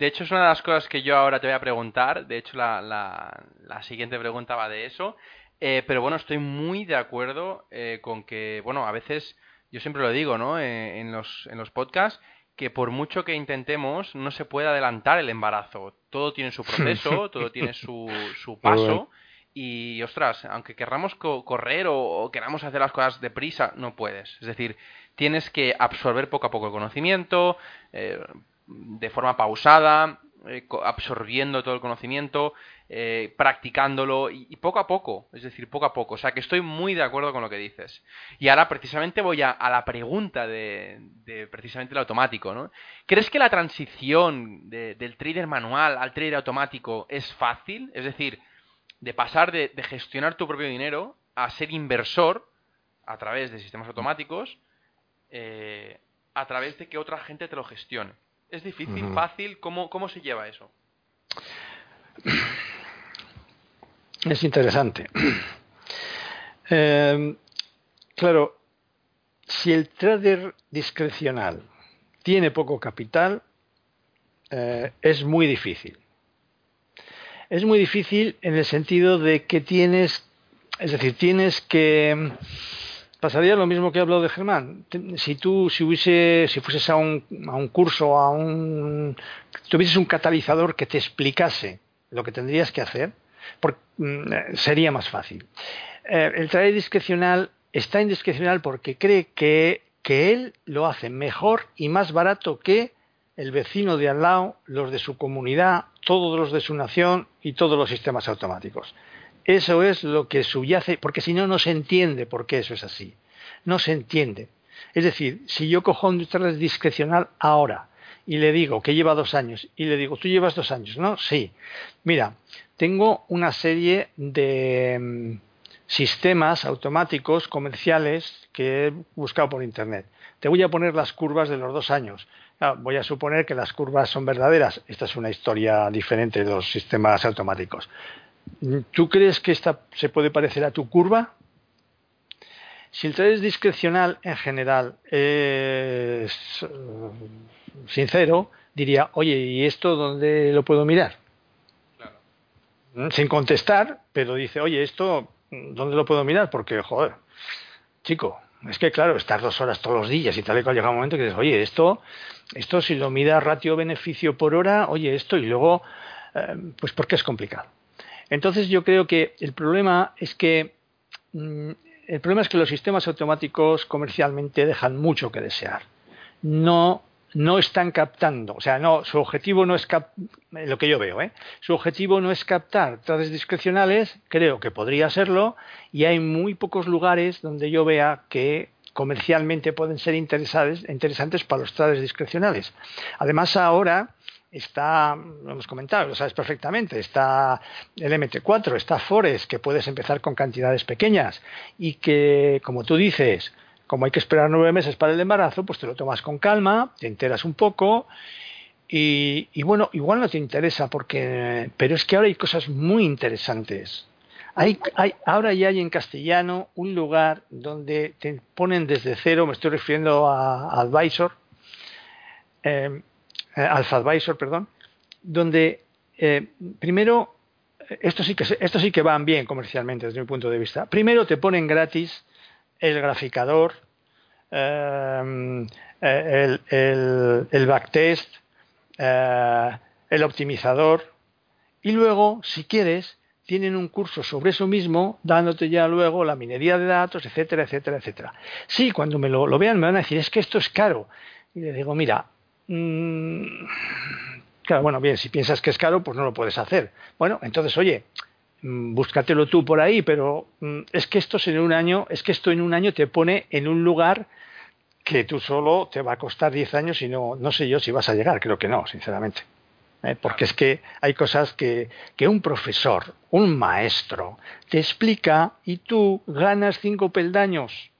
de hecho, es una de las cosas que yo ahora te voy a preguntar. De hecho, la, la, siguiente pregunta va de eso. Eh, pero bueno, estoy muy de acuerdo eh, con que, bueno, a veces, yo siempre lo digo, ¿no? en, los, en los podcasts, que por mucho que intentemos, no se puede adelantar el embarazo. Todo tiene su (laughs) proceso, todo tiene su, su paso. Y, ostras, aunque querramos correr o, queramos hacer las cosas deprisa, no puedes. Es decir, tienes que absorber poco a poco el conocimiento, eh, de forma pausada, eh, absorbiendo todo el conocimiento, eh, practicándolo y, poco a poco, es decir, poco a poco. O sea que estoy muy de acuerdo con lo que dices. Y ahora precisamente voy a, la pregunta de, precisamente el automático, ¿no? ¿Crees que la transición del trader manual al trader automático es fácil? Es decir, de pasar de, gestionar tu propio dinero a ser inversor a través de sistemas automáticos, eh, a través de que otra gente te lo gestione. ¿Es difícil, fácil? ¿Cómo, ¿Cómo se lleva eso? (clears throat) Es interesante. Eh, (clears throat) claro, si el trader discrecional tiene poco capital, eh, es muy difícil. Es muy difícil en el sentido de que tienes es decir, tienes que pasaría lo mismo que he hablado de Germán. Si tú, si hubiese, si fueses a un, a un curso, a un, tuvieses un catalizador que te explicase lo que tendrías que hacer, mm, sería más fácil. Eh, el trader discrecional está indiscrecional porque cree que, que él lo hace mejor y más barato que el vecino de al lado, los de su comunidad, todos los de su nación y todos los sistemas automáticos. Eso es lo que subyace, porque si no, no se entiende por qué eso es así. No se entiende. Es decir, si yo cojo un trader discrecional ahora y le digo que lleva dos años y le digo, tú llevas dos años, ¿no? Sí. Mira, tengo una serie de mm, sistemas automáticos comerciales que he buscado por Internet. Te voy a poner las curvas de los dos años. voy a suponer que las curvas son verdaderas. Esta es una historia diferente de los sistemas automáticos. ¿Tú crees que esta se puede parecer a tu curva? Si el trade es discrecional en general es eh, sincero, diría, oye, ¿y esto dónde lo puedo mirar? Sin contestar, pero dice, oye, ¿esto dónde lo puedo mirar? Porque, joder, chico, es que claro, estar dos horas todos los días y tal y cual llega un momento que dices, oye, esto, esto si lo mira ratio-beneficio por hora, oye, esto y luego, eh, pues porque es complicado. Entonces yo creo que el problema es que mm, el problema es que los sistemas automáticos comercialmente dejan mucho que desear. No no están captando, o sea, no, su objetivo no es lo que yo veo, ¿eh? su objetivo no es captar trades discrecionales, creo que podría serlo, y hay muy pocos lugares donde yo vea que comercialmente pueden ser interesantes para los trades discrecionales. Además, ahora está, lo hemos comentado, lo sabes perfectamente, está el MT4, está Forest, que puedes empezar con cantidades pequeñas y que, como tú dices, como hay que esperar nueve meses para el embarazo, pues te lo tomas con calma, te enteras un poco y, bueno, igual no te interesa porque, pero es que ahora hay cosas muy interesantes. Hay, hay, ahora ya hay en castellano un lugar donde te ponen desde cero, me estoy refiriendo a, Advisor, eh, eh, Advisor, perdón, donde eh, primero, esto sí, que, esto sí que van bien comercialmente desde mi punto de vista. Primero te ponen gratis el graficador, eh, el, el, el, backtest, el optimizador y luego, si quieres, tienen un curso sobre eso mismo, dándote ya luego la minería de datos, etcétera, etcétera, etcétera. Sí, cuando me lo, lo vean me van a decir, es que esto es caro. Y le digo, mira, Mm, claro, bueno, bien, si piensas que es caro, pues no lo puedes hacer. Bueno, entonces, oye, búscatelo tú por ahí, pero mm, es que esto en un año, es que esto en un año te pone en un lugar que tú solo te va a costar 10 años y no, no sé yo si vas a llegar, creo que no, sinceramente. ¿eh? Porque es que hay cosas que, que un profesor, un maestro, te explica y tú ganas cinco peldaños.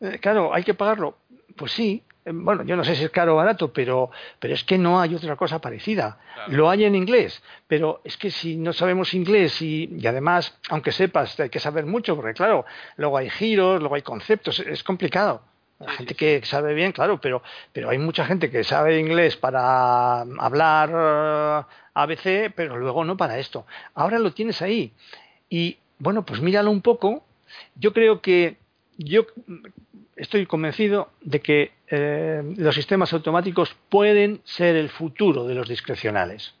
Eh, claro, hay que pagarlo. Pues sí, bueno, yo no sé si es caro o barato, pero, pero es que no hay otra cosa parecida. Lo hay en inglés, pero es que si no sabemos inglés y, y, además, aunque sepas, hay que saber mucho, porque claro, luego hay giros, luego hay conceptos, es complicado. La gente que sabe bien, claro, pero, pero hay mucha gente que sabe inglés para hablar uh, ABC, pero luego no para esto. Ahora lo tienes ahí. Y bueno, pues míralo un poco. Yo creo que yo estoy convencido de que eh, los sistemas automáticos pueden ser el futuro de los discrecionales.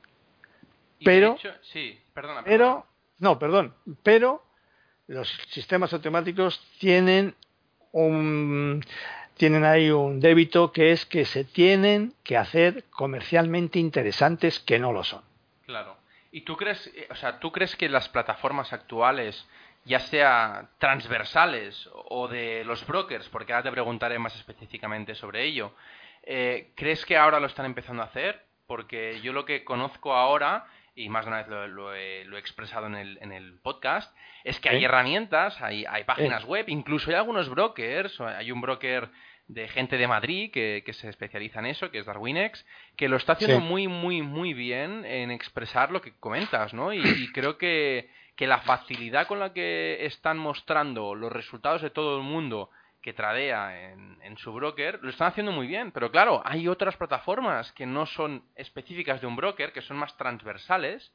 Pero, sí, perdona, pero, no, perdón, pero los sistemas automáticos tienen un, tienen ahí un débito que es que se tienen que hacer comercialmente interesantes que no lo son. Claro. ¿Y tú crees, eh, o sea, tú crees que las plataformas actuales ya sea transversales o de los brokers, porque ahora te preguntaré más específicamente sobre ello, eh, ¿crees que ahora lo están empezando a hacer? Porque yo lo que conozco ahora, y más de una vez lo, he, expresado en el, en el, podcast, es que hay herramientas, hay, hay páginas web, incluso hay algunos brokers, hay un broker de gente de Madrid que, que, se especializa en eso, que es Darwinex, que lo está haciendo muy, muy, muy bien en expresar lo que comentas, ¿no? y creo que, que la facilidad con la que están mostrando los resultados de todo el mundo que tradea en, su broker, lo están haciendo muy bien. Pero claro, hay otras plataformas que no son específicas de un broker, que son más transversales,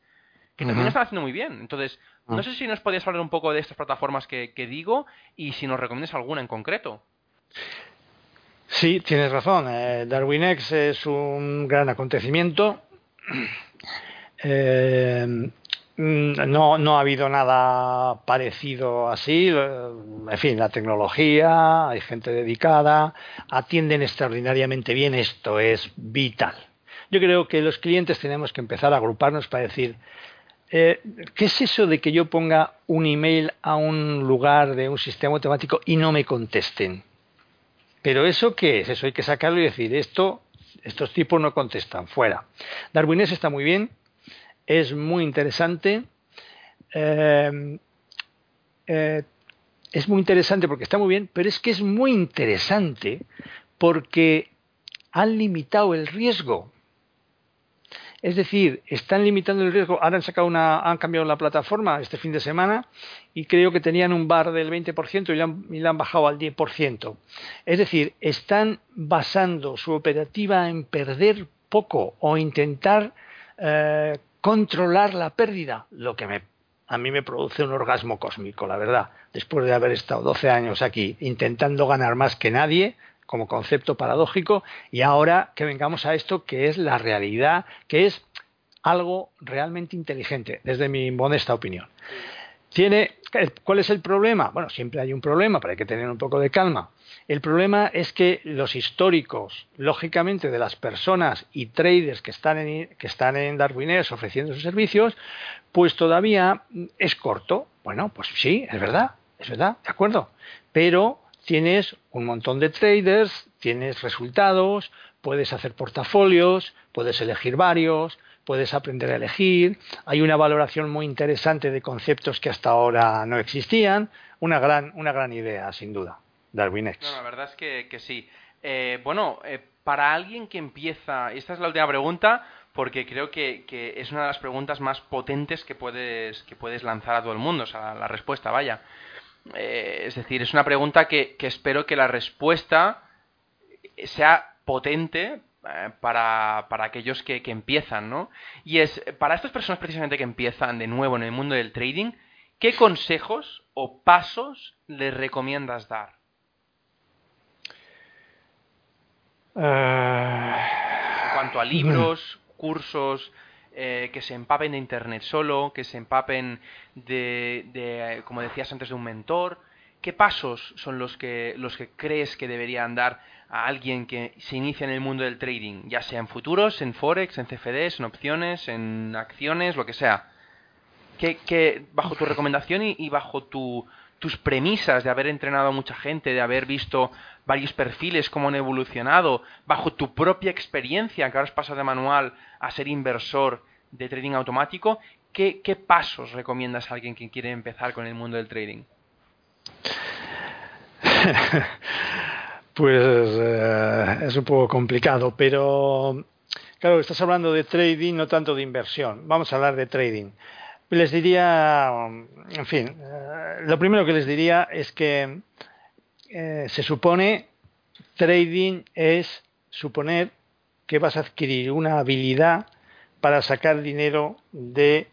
que también lo están haciendo muy bien. Entonces, no Ah. sé si nos podías hablar un poco de estas plataformas que, que digo y si nos recomiendas alguna en concreto. Sí, tienes razón. Eh, DarwinX es un gran acontecimiento. (clears throat) Eh, mm, no, no ha habido nada parecido así. Eh, En fin, la tecnología, hay gente dedicada, atienden extraordinariamente bien. Esto es vital. Yo creo que los clientes tenemos que empezar a agruparnos para decir, eh, ¿qué es eso de que yo ponga un email a un lugar de un sistema automático y no me contesten? Pero eso qué es? Eso hay que sacarlo y decir, esto, estos tipos no contestan, fuera. Darwinés está muy bien, es muy interesante. eh, eh, es muy interesante porque está muy bien, pero es que es muy interesante porque han limitado el riesgo. Es decir, están limitando el riesgo. Ahora han sacado una, han cambiado la plataforma este fin de semana y creo que tenían un bar del 20% y la han, bajado al 10%. Es decir, están basando su operativa en perder poco o intentar eh, controlar la pérdida, lo que me, a mí me produce un orgasmo cósmico, la verdad. Después de haber estado 12 años aquí intentando ganar más que nadie, como concepto paradójico y ahora que vengamos a esto que es la realidad, que es algo realmente inteligente, desde mi modesta opinión. Tiene, ¿Cuál es el problema? Bueno, siempre hay un problema, pero hay que tener un poco de calma. El problema es que los históricos, lógicamente, de las personas y traders que están en, que están en Darwiners ofreciendo sus servicios, pues todavía es corto. Bueno, pues sí, es verdad, es verdad, de acuerdo. Pero tienes un montón de traders, tienes resultados, puedes hacer portafolios, puedes elegir varios, puedes aprender a elegir, hay una valoración muy interesante de conceptos que hasta ahora no existían, una gran, una gran idea, sin duda, Darwinex. No, la verdad es que, sí. Eh, bueno, eh, para alguien que empieza, esta es la última pregunta, porque creo que, es una de las preguntas más potentes que puedes, que puedes lanzar a todo el mundo, o sea, la, respuesta, vaya. Eh, es decir, es una pregunta que, que, espero que la respuesta sea potente para, para, aquellos que, que, empiezan, ¿no? Y es, para estas personas precisamente que empiezan de nuevo en el mundo del trading, ¿qué consejos o pasos les recomiendas dar? Uh... En cuanto a libros, cursos, eh, que se empapen de Internet solo, que se empapen de, de, como decías antes, de un mentor. ¿Qué pasos son los que, los que crees que deberían dar a alguien que se inicia en el mundo del trading? Ya sea en futuros, en forex, en CFDs, en opciones, en acciones, lo que sea. ¿Qué, qué bajo tu recomendación y, y bajo tu, tus premisas de haber entrenado a mucha gente, de haber visto varios perfiles, cómo han evolucionado, bajo tu propia experiencia, que ahora has pasado de manual a ser inversor de trading automático, ¿qué, qué pasos recomiendas a alguien que quiere empezar con el mundo del trading? (laughs) pues eh, es un poco complicado, pero claro, estás hablando de trading, no tanto de inversión. Vamos a hablar de trading. Les diría, en fin, eh, lo primero que les diría es que eh, se supone trading es suponer que vas a adquirir una habilidad para sacar dinero de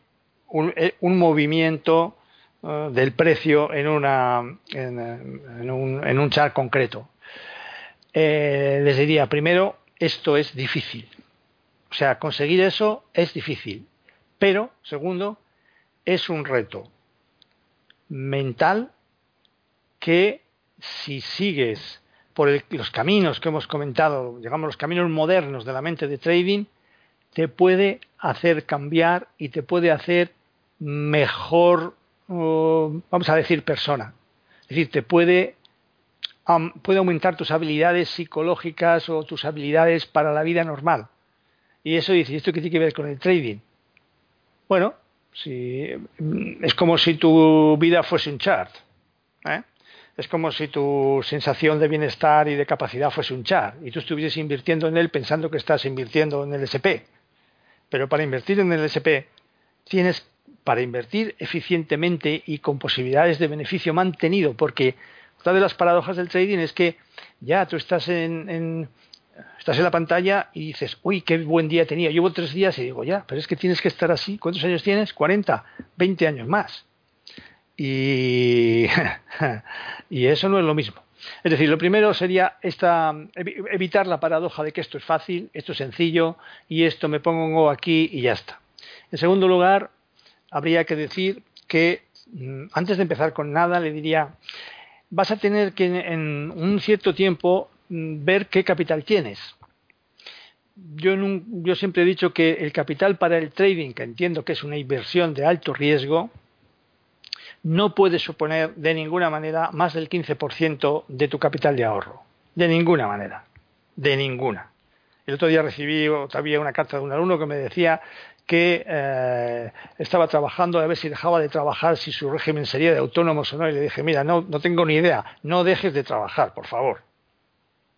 un, movimiento del precio en, una, en, en, un, en un chart concreto. Eh, les diría, primero, esto es difícil. O sea, conseguir eso es difícil. Pero, segundo, es un reto mental que si sigues por los caminos que hemos comentado, digamos los caminos modernos de la mente de trading, te puede hacer cambiar y te puede hacer mejor, uh, vamos a decir, persona. Es decir, te puede, puede aumentar tus habilidades psicológicas o tus habilidades para la vida normal. Y eso dice, ¿esto qué tiene que ver con el trading? Bueno, si, es como si tu vida fuese un chart. ¿eh? Es como si tu sensación de bienestar y de capacidad fuese un chart y tú estuvieses invirtiendo en él pensando que estás invirtiendo en el SP. Pero para invertir en el SP tienes, para invertir eficientemente y con posibilidades de beneficio mantenido, porque otra de las paradojas del trading es que ya tú estás en, en estás en la pantalla y dices, uy, qué buen día tenía. Llevo tres días y digo, ya, pero es que tienes que estar así. ¿Cuántos años tienes? 40, 20 años más. Y, (laughs) y eso no es lo mismo. Es decir, lo primero sería esta, evitar la paradoja de que esto es fácil, esto es sencillo y esto me pongo aquí y ya está. En segundo lugar, habría que decir que mm, antes de empezar con nada le diría, vas a tener que en un cierto tiempo mm, ver qué capital tienes. Yo, yo, siempre he dicho que el capital para el trading, que entiendo que es una inversión de alto riesgo, no puede suponer de ninguna manera más del 15% de tu capital de ahorro. De ninguna manera. De ninguna. El otro día recibí todavía una carta de un alumno que me decía que eh, estaba trabajando a ver si dejaba de trabajar, si su régimen sería de autónomos o no. Y le dije, mira, no, no tengo ni idea, no dejes de trabajar, por favor.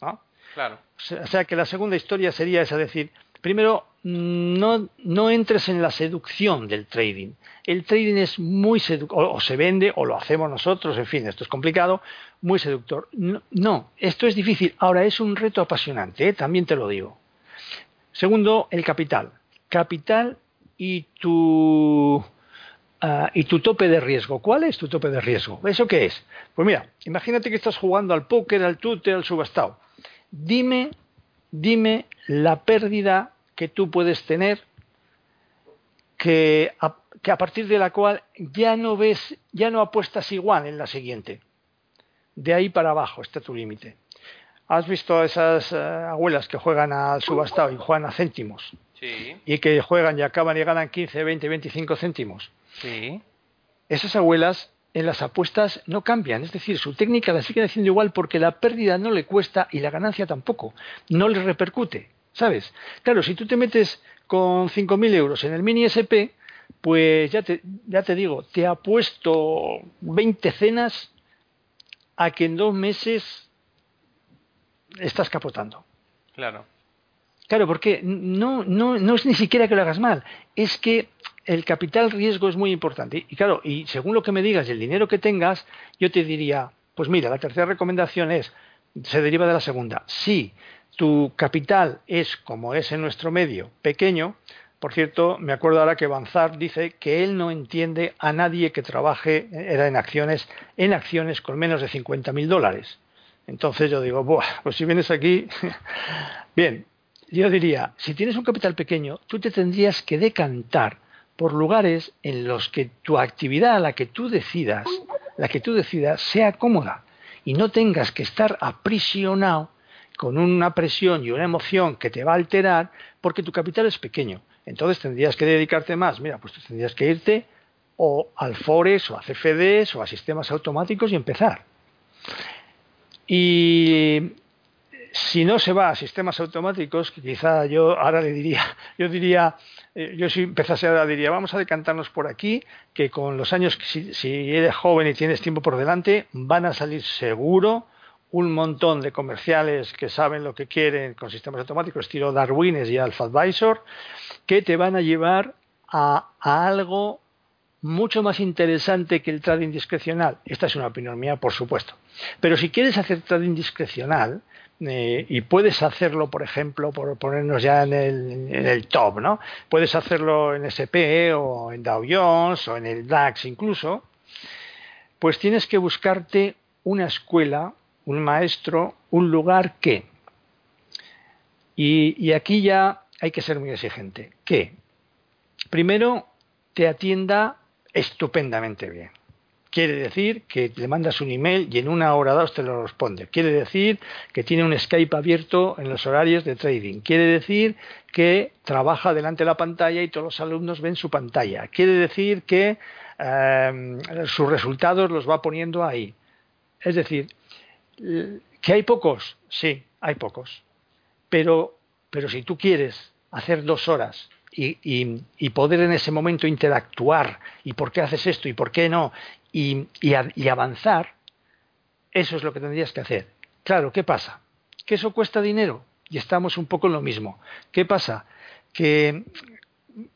¿No? Claro. O sea que la segunda historia sería esa, decir, primero, no, no entres en la seducción del trading. El trading es muy seductor, o, se vende, o lo hacemos nosotros, en fin, esto es complicado, muy seductor. No, esto es difícil. Ahora, es un reto apasionante, ¿eh? también te lo digo. Segundo, el capital. Capital y tu, ah, y tu tope de riesgo. ¿Cuál es tu tope de riesgo? ¿Eso qué es? Pues mira, imagínate que estás jugando al póker, al tute, al subastado. Dime, dime la pérdida que tú puedes tener que a, que a partir de la cual ya no ves, ya no apuestas igual en la siguiente. De ahí para abajo está tu límite. ¿Has visto a esas eh, abuelas que juegan al subastado y juegan a céntimos? Sí. Y que juegan y acaban y ganan 15, 20, 25 céntimos. Sí. Esas abuelas en las apuestas no cambian, es decir, su técnica la siguen haciendo igual porque la pérdida no le cuesta y la ganancia tampoco, no le repercute. ¿sabes? Claro, si tú te metes con 5.000 euros en el mini SP, pues ya te, ya te digo, te ha puesto 20 cenas a que en dos meses estás capotando. Claro. Claro, porque no, no, no es ni siquiera que lo hagas mal, es que el capital riesgo es muy importante. Y claro, y según lo que me digas y el dinero que tengas, yo te diría, pues mira, la tercera recomendación es, se deriva de la segunda. Sí, tu capital es, como es en nuestro medio, pequeño, por cierto, me acuerdo ahora que Banzar dice que él no entiende a nadie que trabaje era en acciones, en acciones con menos de 50.000 dólares. Entonces yo digo, Buah, pues si vienes aquí, (laughs) bien, yo diría, si tienes un capital pequeño, tú te tendrías que decantar por lugares en los que tu actividad, la que tú decidas, la que tú decidas, sea cómoda y no tengas que estar aprisionado con una presión y una emoción que te va a alterar porque tu capital es pequeño. Entonces tendrías que dedicarte más. Mira, pues tendrías que irte o al Forex o a CFDs o a sistemas automáticos y empezar. Y si no se va a sistemas automáticos, quizá yo ahora le diría, (laughs) yo diría, eh, yo si empezase ahora diría, vamos a decantarnos por aquí, que con los años, si, eres joven y tienes tiempo por delante, van a salir seguro un montón de comerciales que saben lo que quieren con sistemas automáticos, estilo Darwines y Alpha Advisor, que te van a llevar a, algo mucho más interesante que el trading discrecional. Esta es una opinión mía, por supuesto. Pero si quieres hacer trading discrecional, eh, y puedes hacerlo, por ejemplo, por ponernos ya en el, en el, top, ¿no? Puedes hacerlo en SP o en Dow Jones o en el DAX incluso, pues tienes que buscarte una escuela un maestro, un lugar que. Y, aquí ya hay que ser muy exigente. Que, primero, te atienda estupendamente bien. Quiere decir que le mandas un email y en una hora o dos te lo responde. Quiere decir que tiene un Skype abierto en los horarios de trading. Quiere decir que trabaja delante de la pantalla y todos los alumnos ven su pantalla. Quiere decir que eh, sus resultados los va poniendo ahí. Es decir, ¿Que hay pocos? Sí, hay pocos. Pero, pero si tú quieres hacer dos horas y, y, poder en ese momento interactuar y por qué haces esto y por qué no y, y, avanzar, eso es lo que tendrías que hacer. Claro, ¿qué pasa? Que eso cuesta dinero y estamos un poco en lo mismo. ¿Qué pasa? Que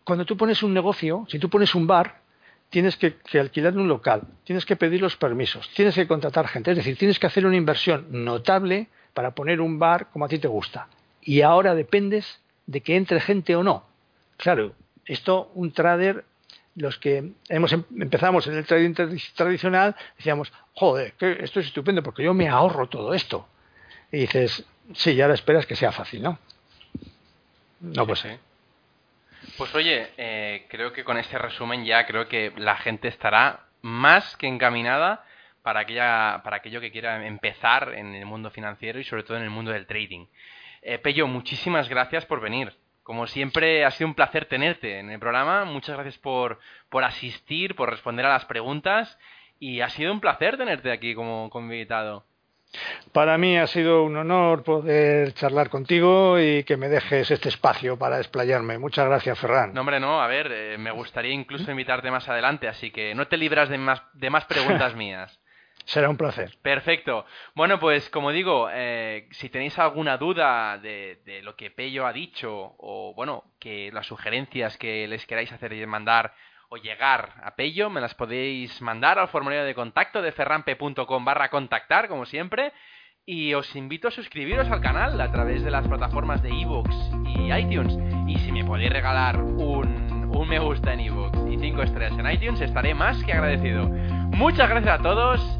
cuando tú pones un negocio, si tú pones un bar, tienes que, alquilar un local, tienes que pedir los permisos, tienes que contratar gente, es decir, tienes que hacer una inversión notable para poner un bar como a ti te gusta. y ahora dependes de que entre gente o no. Claro, esto un trader, los que hemos em, empezamos en el trading tradicional, decíamos, joder, que esto es estupendo porque yo me ahorro todo esto. Y dices, sí, ya ahora esperas que sea fácil, ¿no? No pues sí. Pues oye, eh, creo que con este resumen ya creo que la gente estará más que encaminada para, aquella, para aquello que quiera empezar en el mundo financiero y sobre todo en el mundo del trading. Eh, Pello, muchísimas gracias por venir. Como siempre, ha sido un placer tenerte en el programa. Muchas gracias por, por asistir, por responder a las preguntas. Y ha sido un placer tenerte aquí como, como invitado. Para mí ha sido un honor poder charlar contigo y que me dejes este espacio para desplayarme. Muchas gracias, Ferran. No, hombre, no. A ver, eh, me gustaría incluso invitarte más adelante, así que no te libras de más, de más preguntas (laughs) mías. Será un placer. Perfecto. Bueno, pues como digo, eh, si tenéis alguna duda de, lo que Pello ha dicho o, bueno, que las sugerencias que les queráis hacer y mandar o llegar a Pello, me las podéis mandar al formulario de contacto de ferrampe.com barra contactar, como siempre. Y os invito a suscribiros al canal a través de las plataformas de ebooks y iTunes. Y si me podéis regalar un, un me gusta en ebooks y 5 estrellas en iTunes, estaré más que agradecido. Muchas gracias a todos